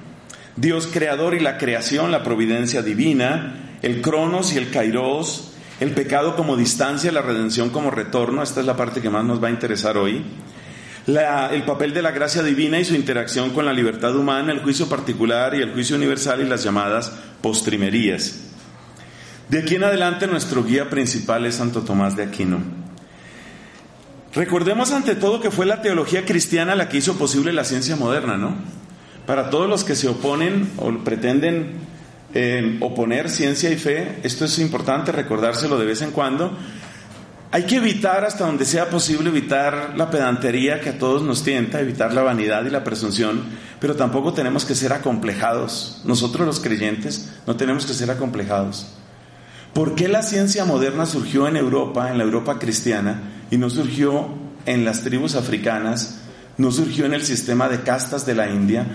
Dios creador y la creación, la providencia divina, el cronos y el kairos, el pecado como distancia, la redención como retorno, esta es la parte que más nos va a interesar hoy, el papel de la gracia divina y su interacción con la libertad humana, el juicio particular y el juicio universal y las llamadas postrimerías. De aquí en adelante nuestro guía principal es Santo Tomás de Aquino. Recordemos ante todo que fue la teología cristiana la que hizo posible la ciencia moderna, ¿no? Para todos los que se oponen o pretenden oponer ciencia y fe, esto es importante recordárselo de vez en cuando, Hay que evitar hasta donde sea posible evitar la pedantería que a todos nos tienta, evitar la vanidad y la presunción, pero tampoco tenemos que ser acomplejados. Nosotros los creyentes no tenemos que ser acomplejados. ¿Por qué la ciencia moderna surgió en Europa, en la Europa cristiana, y no surgió en las tribus africanas, no surgió en el sistema de castas de la India,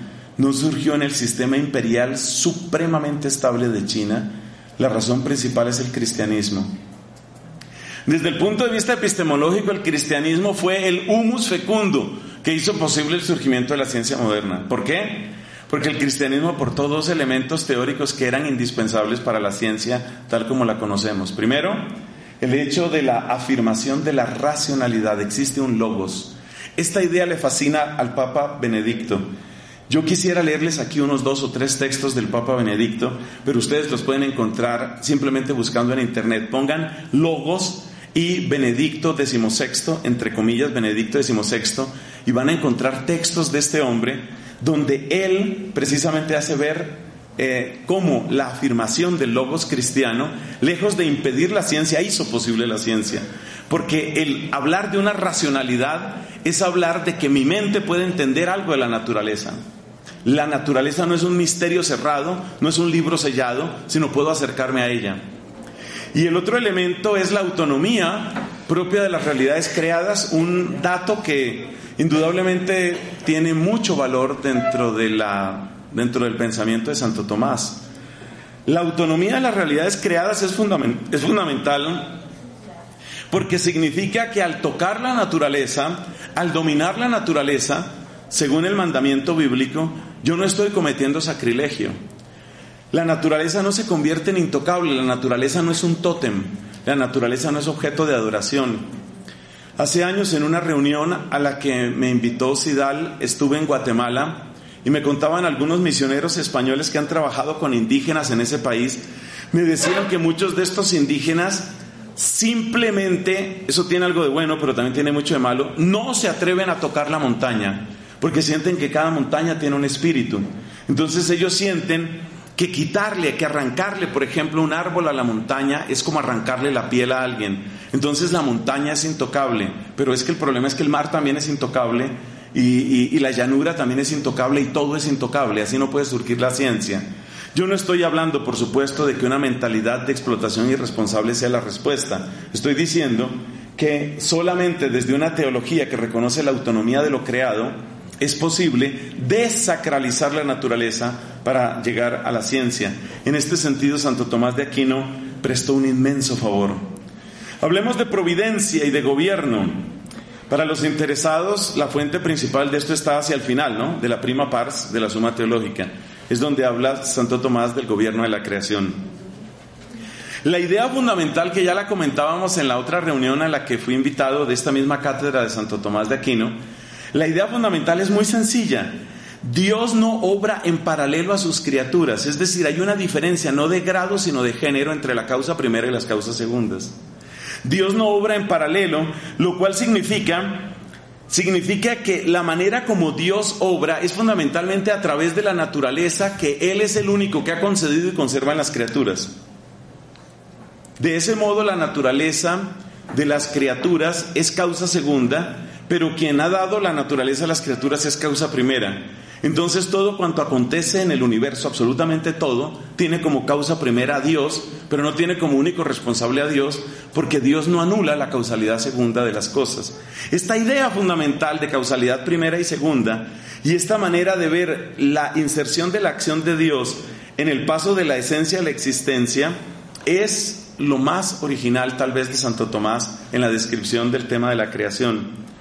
no surgió en el sistema imperial supremamente estable de China? La razón principal es el cristianismo. Desde el punto de vista epistemológico, el cristianismo fue el humus fecundo que hizo posible el surgimiento de la ciencia moderna. ¿Por qué? Porque el cristianismo aportó dos elementos teóricos que eran indispensables para la ciencia tal como la conocemos. Primero, el hecho de la afirmación de la racionalidad. Existe un logos. Esta idea le fascina al Papa Benedicto. Yo quisiera leerles aquí unos dos o tres textos del Papa Benedicto, pero ustedes los pueden encontrar simplemente buscando en internet. Pongan logos y Benedicto XVI, entre comillas, Benedicto XVI, y van a encontrar textos de este hombre donde él precisamente hace ver eh, cómo la afirmación del logos cristiano, lejos de impedir la ciencia, hizo posible la ciencia. Porque el hablar de una racionalidad es hablar de que mi mente puede entender algo de la naturaleza. La naturaleza no es un misterio cerrado, no es un libro sellado, sino puedo acercarme a ella. Y el otro elemento es la autonomía propia de las realidades creadas, un dato que indudablemente tiene mucho valor dentro, de la, dentro del pensamiento de Santo Tomás. La autonomía de las realidades creadas es, es fundamental porque significa que al tocar la naturaleza, al dominar la naturaleza, según el mandamiento bíblico, yo no estoy cometiendo sacrilegio. La naturaleza no se convierte en intocable, la naturaleza no es un tótem, la naturaleza no es objeto de adoración. Hace años en una reunión a la que me invitó Sidal, estuve en Guatemala y me contaban algunos misioneros españoles que han trabajado con indígenas en ese país. Me decían que muchos de estos indígenas simplemente, eso tiene algo de bueno, pero también tiene mucho de malo, no se atreven a tocar la montaña, porque sienten que cada montaña tiene un espíritu. Entonces ellos sienten que quitarle, que arrancarle, por ejemplo, un árbol a la montaña es como arrancarle la piel a alguien. Entonces la montaña es intocable, pero es que el problema es que el mar también es intocable y, la llanura también es intocable y todo es intocable, así no puede surgir la ciencia. Yo no estoy hablando, por supuesto, de que una mentalidad de explotación irresponsable sea la respuesta. Estoy diciendo que solamente desde una teología que reconoce la autonomía de lo creado, es posible desacralizar la naturaleza para llegar a la ciencia. En este sentido, Santo Tomás de Aquino prestó un inmenso favor. Hablemos de providencia y de gobierno. Para los interesados, la fuente principal de esto está hacia el final, ¿no? De la prima pars de la Suma Teológica. Es donde habla Santo Tomás del gobierno de la creación. La idea fundamental que ya la comentábamos en la otra reunión a la que fui invitado de esta misma cátedra de Santo Tomás de Aquino la idea fundamental es muy sencilla. Dios no obra en paralelo a sus criaturas, es decir, hay una diferencia no de grado, sino de género entre la causa primera y las causas segundas. Dios no obra en paralelo, lo cual significa significa que la manera como Dios obra es fundamentalmente a través de la naturaleza que Él es el único que ha concedido y conserva en las criaturas. De ese modo la naturaleza de las criaturas es causa segunda pero quien ha dado la naturaleza a las criaturas es causa primera. Entonces todo cuanto acontece en el universo, absolutamente todo, tiene como causa primera a Dios, pero no tiene como único responsable a Dios, porque Dios no anula la causalidad segunda de las cosas. Esta idea fundamental de causalidad primera y segunda, y esta manera de ver la inserción de la acción de Dios en el paso de la esencia a la existencia, es lo más original tal vez de Santo Tomás en la descripción del tema de la creación.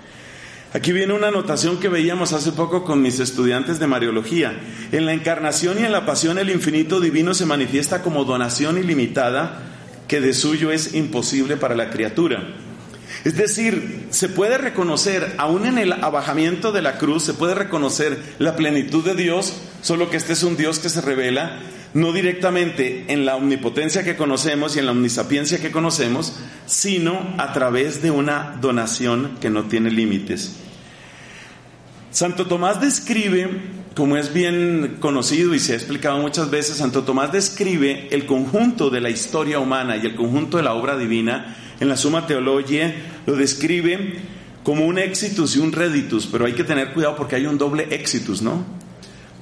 Aquí viene una anotación que veíamos hace poco con mis estudiantes de Mariología. En la encarnación y en la pasión el infinito divino se manifiesta como donación ilimitada que de suyo es imposible para la criatura. Es decir, se puede reconocer, aún en el abajamiento de la cruz, se puede reconocer la plenitud de Dios, solo que este es un Dios que se revela no directamente en la omnipotencia que conocemos y en la omnisapiencia que conocemos, sino a través de una donación que no tiene límites. Santo Tomás describe como es bien conocido y se ha explicado muchas veces, Santo Tomás describe el conjunto de la historia humana y el conjunto de la obra divina en la Suma Teología, lo describe como un exitus y un reditus, pero hay que tener cuidado porque hay un doble exitus, ¿no?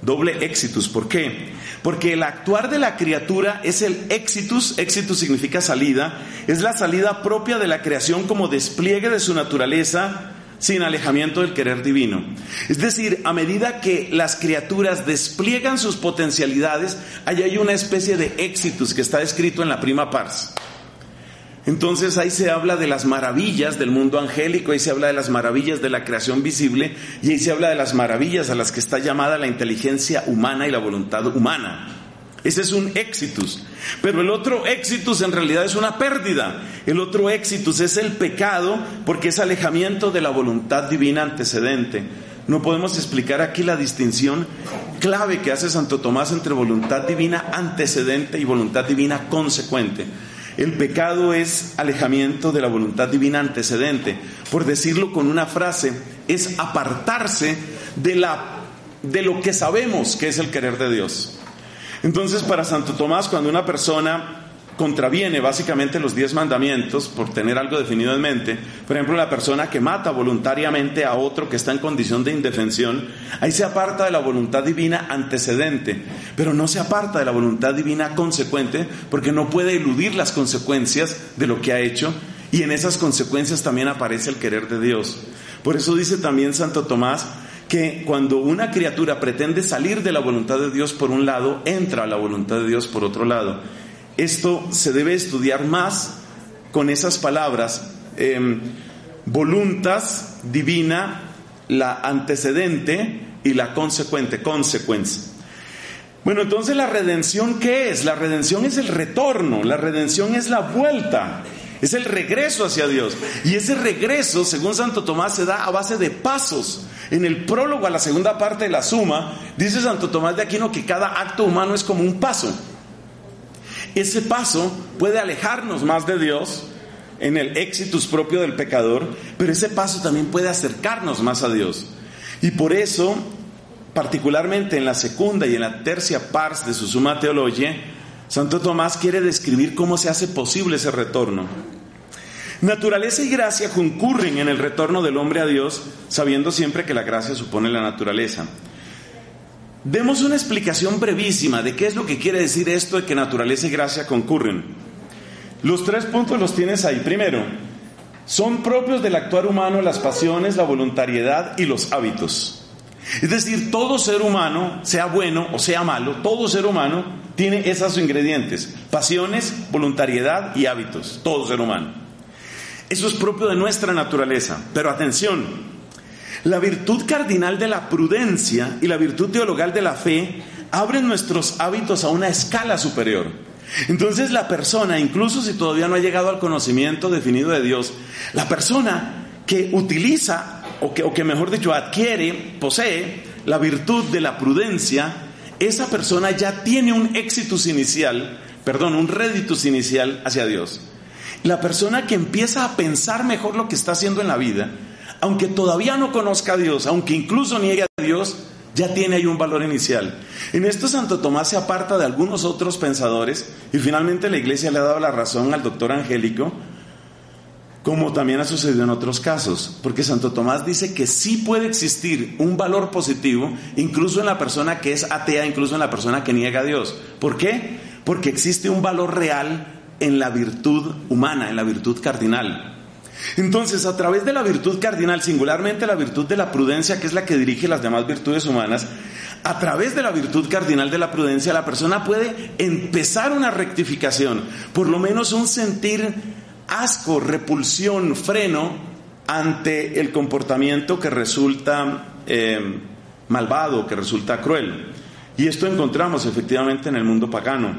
Doble exitus, ¿por qué? Porque el actuar de la criatura es el exitus, exitus significa salida, es la salida propia de la creación como despliegue de su naturaleza sin alejamiento del querer divino. Es decir, a medida que las criaturas despliegan sus potencialidades, ahí hay una especie de exitus que está escrito en la prima pars. Entonces ahí se habla de las maravillas del mundo angélico, ahí se habla de las maravillas de la creación visible y ahí se habla de las maravillas a las que está llamada la inteligencia humana y la voluntad humana. Ese es un exitus. Pero el otro exitus en realidad es una pérdida. El otro exitus es el pecado porque es alejamiento de la voluntad divina antecedente. No podemos explicar aquí la distinción clave que hace Santo Tomás entre voluntad divina antecedente y voluntad divina consecuente. El pecado es alejamiento de la voluntad divina antecedente. Por decirlo con una frase, es apartarse de, la, de lo que sabemos que es el querer de Dios. Entonces, para Santo Tomás, cuando una persona contraviene básicamente los diez mandamientos por tener algo definido en mente, por ejemplo, la persona que mata voluntariamente a otro que está en condición de indefensión, ahí se aparta de la voluntad divina antecedente, pero no se aparta de la voluntad divina consecuente porque no puede eludir las consecuencias de lo que ha hecho y en esas consecuencias también aparece el querer de Dios. Por eso dice también Santo Tomás, que cuando una criatura pretende salir de la voluntad de Dios por un lado, entra a la voluntad de Dios por otro lado. Esto se debe estudiar más con esas palabras, eh, voluntas divina, la antecedente y la consecuente, consecuencia. Bueno, entonces la redención, ¿qué es? La redención es el retorno, la redención es la vuelta. Es el regreso hacia Dios. Y ese regreso, según Santo Tomás, se da a base de pasos. En el prólogo a la segunda parte de la suma, dice Santo Tomás de Aquino que cada acto humano es como un paso. Ese paso puede alejarnos más de Dios en el éxitus propio del pecador, pero ese paso también puede acercarnos más a Dios. Y por eso, particularmente en la segunda y en la tercia pars de su Suma Teología, Santo Tomás quiere describir cómo se hace posible ese retorno. Naturaleza y gracia concurren en el retorno del hombre a Dios, sabiendo siempre que la gracia supone la naturaleza. Demos una explicación brevísima de qué es lo que quiere decir esto de que naturaleza y gracia concurren. Los tres puntos los tienes ahí. Primero, son propios del actuar humano las pasiones, la voluntariedad y los hábitos. Es decir, todo ser humano, sea bueno o sea malo, todo ser humano tiene esos ingredientes, pasiones, voluntariedad y hábitos, todo ser humano. Eso es propio de nuestra naturaleza, pero atención, la virtud cardinal de la prudencia y la virtud teologal de la fe abren nuestros hábitos a una escala superior. Entonces la persona, incluso si todavía no ha llegado al conocimiento definido de Dios, la persona que utiliza o que, o que mejor dicho adquiere, posee la virtud de la prudencia, esa persona ya tiene un éxitus inicial, perdón, un réditus inicial hacia Dios. La persona que empieza a pensar mejor lo que está haciendo en la vida, aunque todavía no conozca a Dios, aunque incluso niegue a Dios, ya tiene ahí un valor inicial. En esto Santo Tomás se aparta de algunos otros pensadores y finalmente la iglesia le ha dado la razón al doctor Angélico como también ha sucedido en otros casos, porque Santo Tomás dice que sí puede existir un valor positivo, incluso en la persona que es atea, incluso en la persona que niega a Dios. ¿Por qué? Porque existe un valor real en la virtud humana, en la virtud cardinal. Entonces, a través de la virtud cardinal, singularmente la virtud de la prudencia, que es la que dirige las demás virtudes humanas, a través de la virtud cardinal de la prudencia, la persona puede empezar una rectificación, por lo menos un sentir asco, repulsión, freno ante el comportamiento que resulta eh, malvado, que resulta cruel. Y esto encontramos efectivamente en el mundo pagano.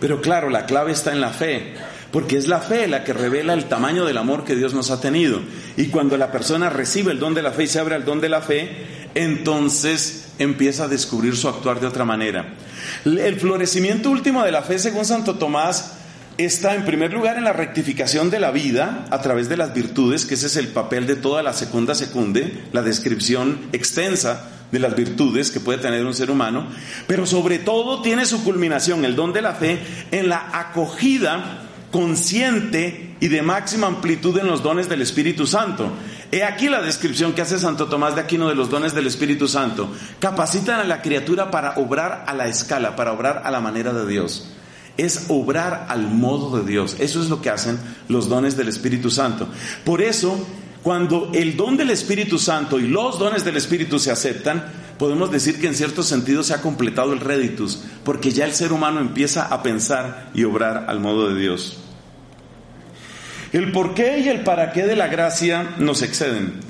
Pero claro, la clave está en la fe, porque es la fe la que revela el tamaño del amor que Dios nos ha tenido. Y cuando la persona recibe el don de la fe y se abre al don de la fe, entonces empieza a descubrir su actuar de otra manera. El florecimiento último de la fe, según Santo Tomás, está en primer lugar en la rectificación de la vida a través de las virtudes, que ese es el papel de toda la segunda secunde, la descripción extensa de las virtudes que puede tener un ser humano, pero sobre todo tiene su culminación, el don de la fe, en la acogida consciente y de máxima amplitud en los dones del Espíritu Santo. He aquí la descripción que hace Santo Tomás de Aquino de los dones del Espíritu Santo. Capacitan a la criatura para obrar a la escala, para obrar a la manera de Dios. Es obrar al modo de Dios. Eso es lo que hacen los dones del Espíritu Santo. Por eso, cuando el don del Espíritu Santo y los dones del Espíritu se aceptan, podemos decir que en cierto sentido se ha completado el réditus, porque ya el ser humano empieza a pensar y obrar al modo de Dios. El por qué y el para qué de la gracia nos exceden.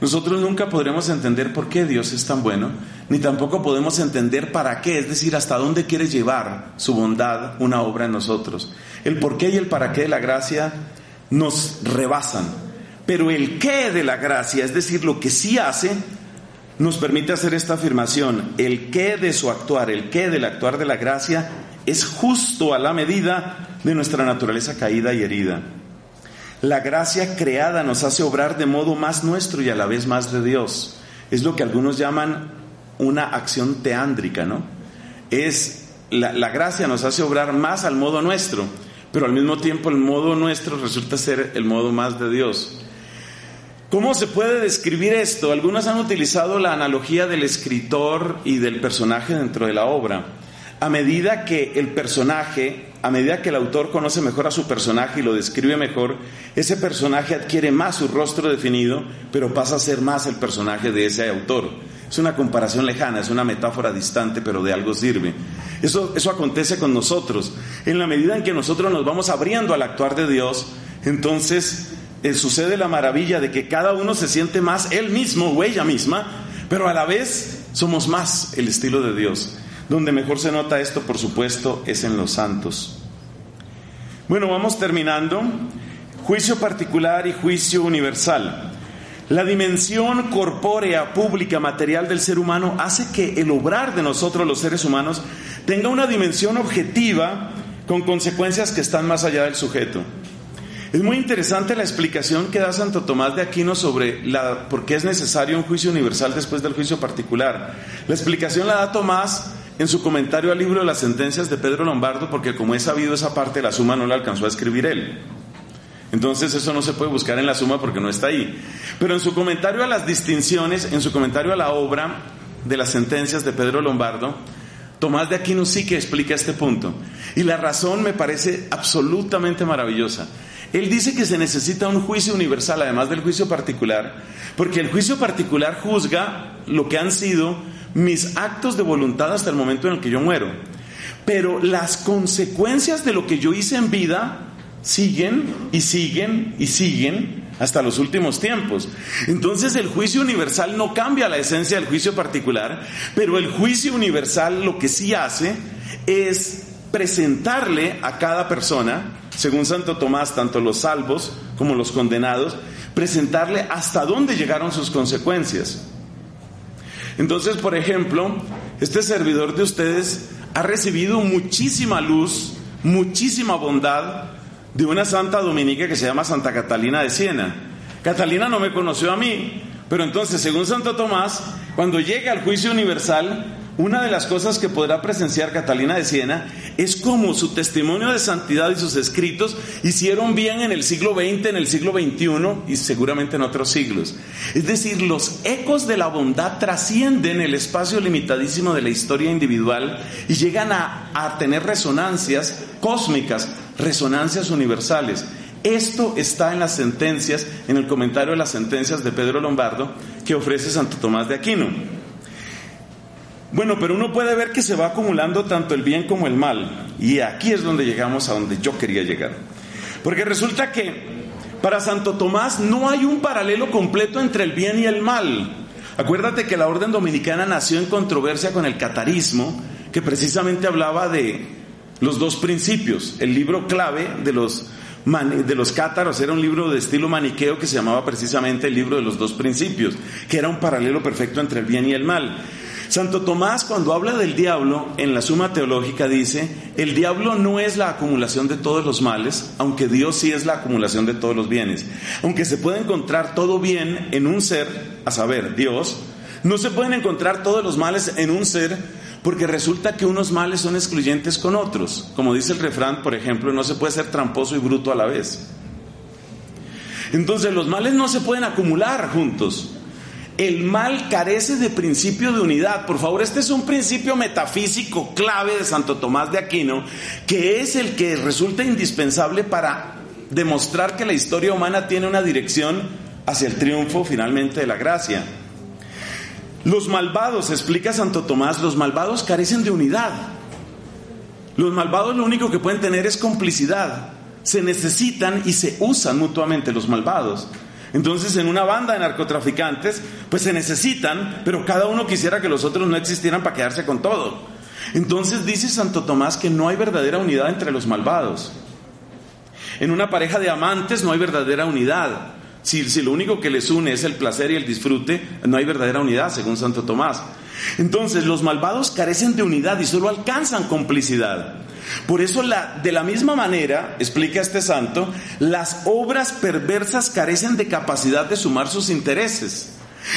Nosotros nunca podremos entender por qué Dios es tan bueno, ni tampoco podemos entender para qué, es decir, hasta dónde quiere llevar su bondad una obra en nosotros. El por qué y el para qué de la gracia nos rebasan, pero el qué de la gracia, es decir, lo que sí hace, nos permite hacer esta afirmación. El qué de su actuar, el qué del actuar de la gracia, es justo a la medida de nuestra naturaleza caída y herida. La gracia creada nos hace obrar de modo más nuestro y a la vez más de Dios. Es lo que algunos llaman una acción teándrica, ¿no? Es la, la, gracia nos hace obrar más al modo nuestro, pero al mismo tiempo el modo nuestro resulta ser el modo más de Dios. ¿Cómo se puede describir esto? Algunos han utilizado la analogía del escritor y del personaje dentro de la obra. A medida que el personaje a medida que el autor conoce mejor a su personaje y lo describe mejor, ese personaje adquiere más su rostro definido, pero pasa a ser más el personaje de ese autor. Es una comparación lejana, es una metáfora distante, pero de algo sirve. Eso, eso acontece con nosotros. En la medida en que nosotros nos vamos abriendo al actuar de Dios, entonces eh, sucede la maravilla de que cada uno se siente más él mismo o ella misma, pero a la vez somos más el estilo de Dios. Donde mejor se nota esto, por supuesto, es en los santos. Bueno, vamos terminando. Juicio particular y juicio universal. La dimensión corpórea, pública, material del ser humano hace que el obrar de nosotros los seres humanos tenga una dimensión objetiva con consecuencias que están más allá del sujeto. Es muy interesante la explicación que da Santo Tomás de Aquino sobre la, por qué es necesario un juicio universal después del juicio particular. La explicación la da Tomás en su comentario al libro de las sentencias de Pedro Lombardo, porque como he sabido esa parte, la suma no la alcanzó a escribir él. Entonces eso no se puede buscar en la suma porque no está ahí. Pero en su comentario a las distinciones, en su comentario a la obra de las sentencias de Pedro Lombardo, Tomás de Aquino sí que explica este punto. Y la razón me parece absolutamente maravillosa. Él dice que se necesita un juicio universal, además del juicio particular, porque el juicio particular juzga lo que han sido mis actos de voluntad hasta el momento en el que yo muero. Pero las consecuencias de lo que yo hice en vida siguen y siguen y siguen hasta los últimos tiempos. Entonces el juicio universal no cambia la esencia del juicio particular, pero el juicio universal lo que sí hace es presentarle a cada persona, según Santo Tomás, tanto los salvos como los condenados, presentarle hasta dónde llegaron sus consecuencias. Entonces, por ejemplo, este servidor de ustedes ha recibido muchísima luz, muchísima bondad de una santa dominica que se llama Santa Catalina de Siena. Catalina no me conoció a mí, pero entonces, según Santo Tomás, cuando llega al juicio universal, una de las cosas que podrá presenciar Catalina de Siena es cómo su testimonio de santidad y sus escritos hicieron bien en el siglo XX, en el siglo XXI y seguramente en otros siglos. Es decir, los ecos de la bondad trascienden el espacio limitadísimo de la historia individual y llegan a, a tener resonancias cósmicas, resonancias universales. Esto está en las sentencias, en el comentario de las sentencias de Pedro Lombardo que ofrece Santo Tomás de Aquino. Bueno, pero uno puede ver que se va acumulando tanto el bien como el mal. Y aquí es donde llegamos a donde yo quería llegar. Porque resulta que para Santo Tomás no hay un paralelo completo entre el bien y el mal. Acuérdate que la orden dominicana nació en controversia con el catarismo, que precisamente hablaba de los dos principios. El libro clave de los, de los cátaros era un libro de estilo maniqueo que se llamaba precisamente el libro de los dos principios, que era un paralelo perfecto entre el bien y el mal. Santo Tomás cuando habla del diablo en la Suma Teológica dice, el diablo no es la acumulación de todos los males, aunque Dios sí es la acumulación de todos los bienes. Aunque se puede encontrar todo bien en un ser, a saber, Dios, No se pueden encontrar todos los males en un ser porque resulta que unos males son excluyentes con otros. Como dice el refrán, por ejemplo, no se puede ser tramposo y bruto a la vez. Entonces los males no se pueden acumular juntos. El mal carece de principio de unidad. Por favor, este es un principio metafísico clave de Santo Tomás de Aquino, que es el que resulta indispensable para demostrar que la historia humana tiene una dirección hacia el triunfo finalmente de la gracia. Los malvados, explica Santo Tomás, los malvados carecen de unidad. Los malvados lo único que pueden tener es complicidad. Se necesitan y se usan mutuamente los malvados. Entonces en una banda de narcotraficantes, pues se necesitan, pero cada uno quisiera que los otros no existieran para quedarse con todo. Entonces dice Santo Tomás que no hay verdadera unidad entre los malvados. En una pareja de amantes no hay verdadera unidad. Si, lo único que les une es el placer y el disfrute, no hay verdadera unidad, según Santo Tomás. Entonces, los malvados carecen de unidad y solo alcanzan complicidad. Por eso, de la misma manera, explica este santo, las obras perversas carecen de capacidad de sumar sus intereses.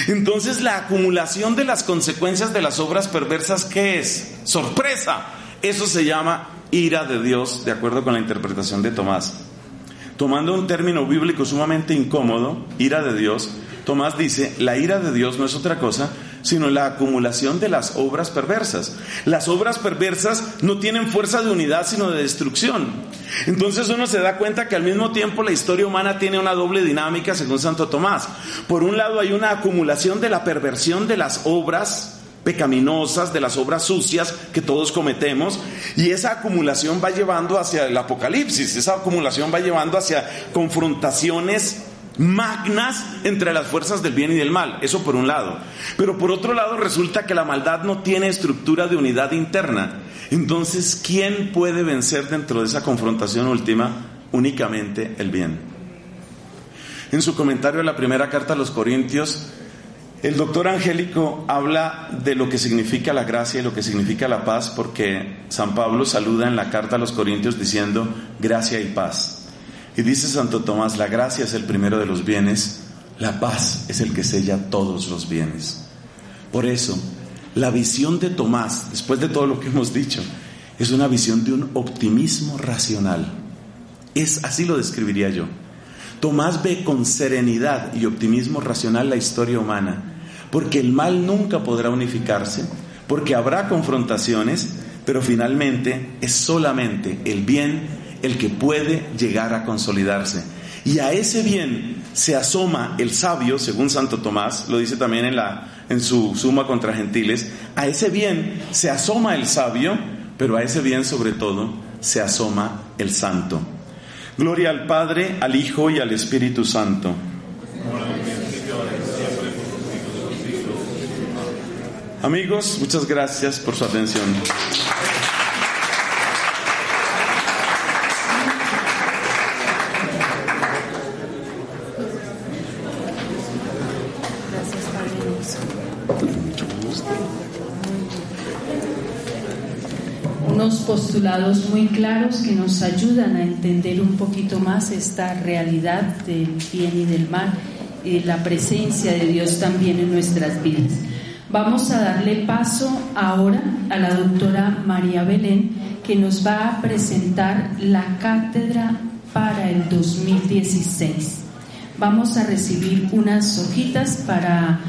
Entonces, la acumulación de las consecuencias de las obras perversas, ¿qué es? Sorpresa. Eso se llama ira de Dios, de acuerdo con la interpretación de Tomás. Tomando un término bíblico sumamente incómodo, ira de Dios, Tomás dice, la ira de Dios no es otra cosa sino la acumulación de las obras perversas. Las obras perversas no tienen fuerza de unidad, sino de destrucción. Entonces uno se da cuenta que al mismo tiempo la historia humana tiene una doble dinámica, según Santo Tomás. Por un lado hay una acumulación de la perversión de las obras pecaminosas, de las obras sucias que todos cometemos, y esa acumulación va llevando hacia el apocalipsis, esa acumulación va llevando hacia confrontaciones magnas entre las fuerzas del bien y del mal, eso por un lado. Pero por otro lado resulta que la maldad no tiene estructura de unidad interna. Entonces, ¿quién puede vencer dentro de esa confrontación última? Únicamente el bien. En su comentario a la primera carta a los Corintios, el doctor Angélico habla de lo que significa la gracia y lo que significa la paz, porque San Pablo saluda en la carta a los Corintios diciendo gracia y paz. Y dice Santo Tomás, la gracia es el primero de los bienes, la paz es el que sella todos los bienes. Por eso, la visión de Tomás, después de todo lo que hemos dicho, es una visión de un optimismo racional. Es así lo describiría yo. Tomás ve con serenidad y optimismo racional la historia humana, porque el mal nunca podrá unificarse, porque habrá confrontaciones, pero finalmente es solamente el bien el que puede llegar a consolidarse. Y a ese bien se asoma el sabio, según Santo Tomás, lo dice también en, la, en su Suma contra Gentiles, a ese bien se asoma el sabio, pero a ese bien sobre todo se asoma el santo. Gloria al Padre, al Hijo y al Espíritu Santo. Amigos, muchas gracias por su atención. postulados muy claros que nos ayudan a entender un poquito más esta realidad del bien y del mal y la presencia de Dios también en nuestras vidas. Vamos a darle paso ahora a la doctora María Belén que nos va a presentar la cátedra para el 2016. Vamos a recibir unas hojitas para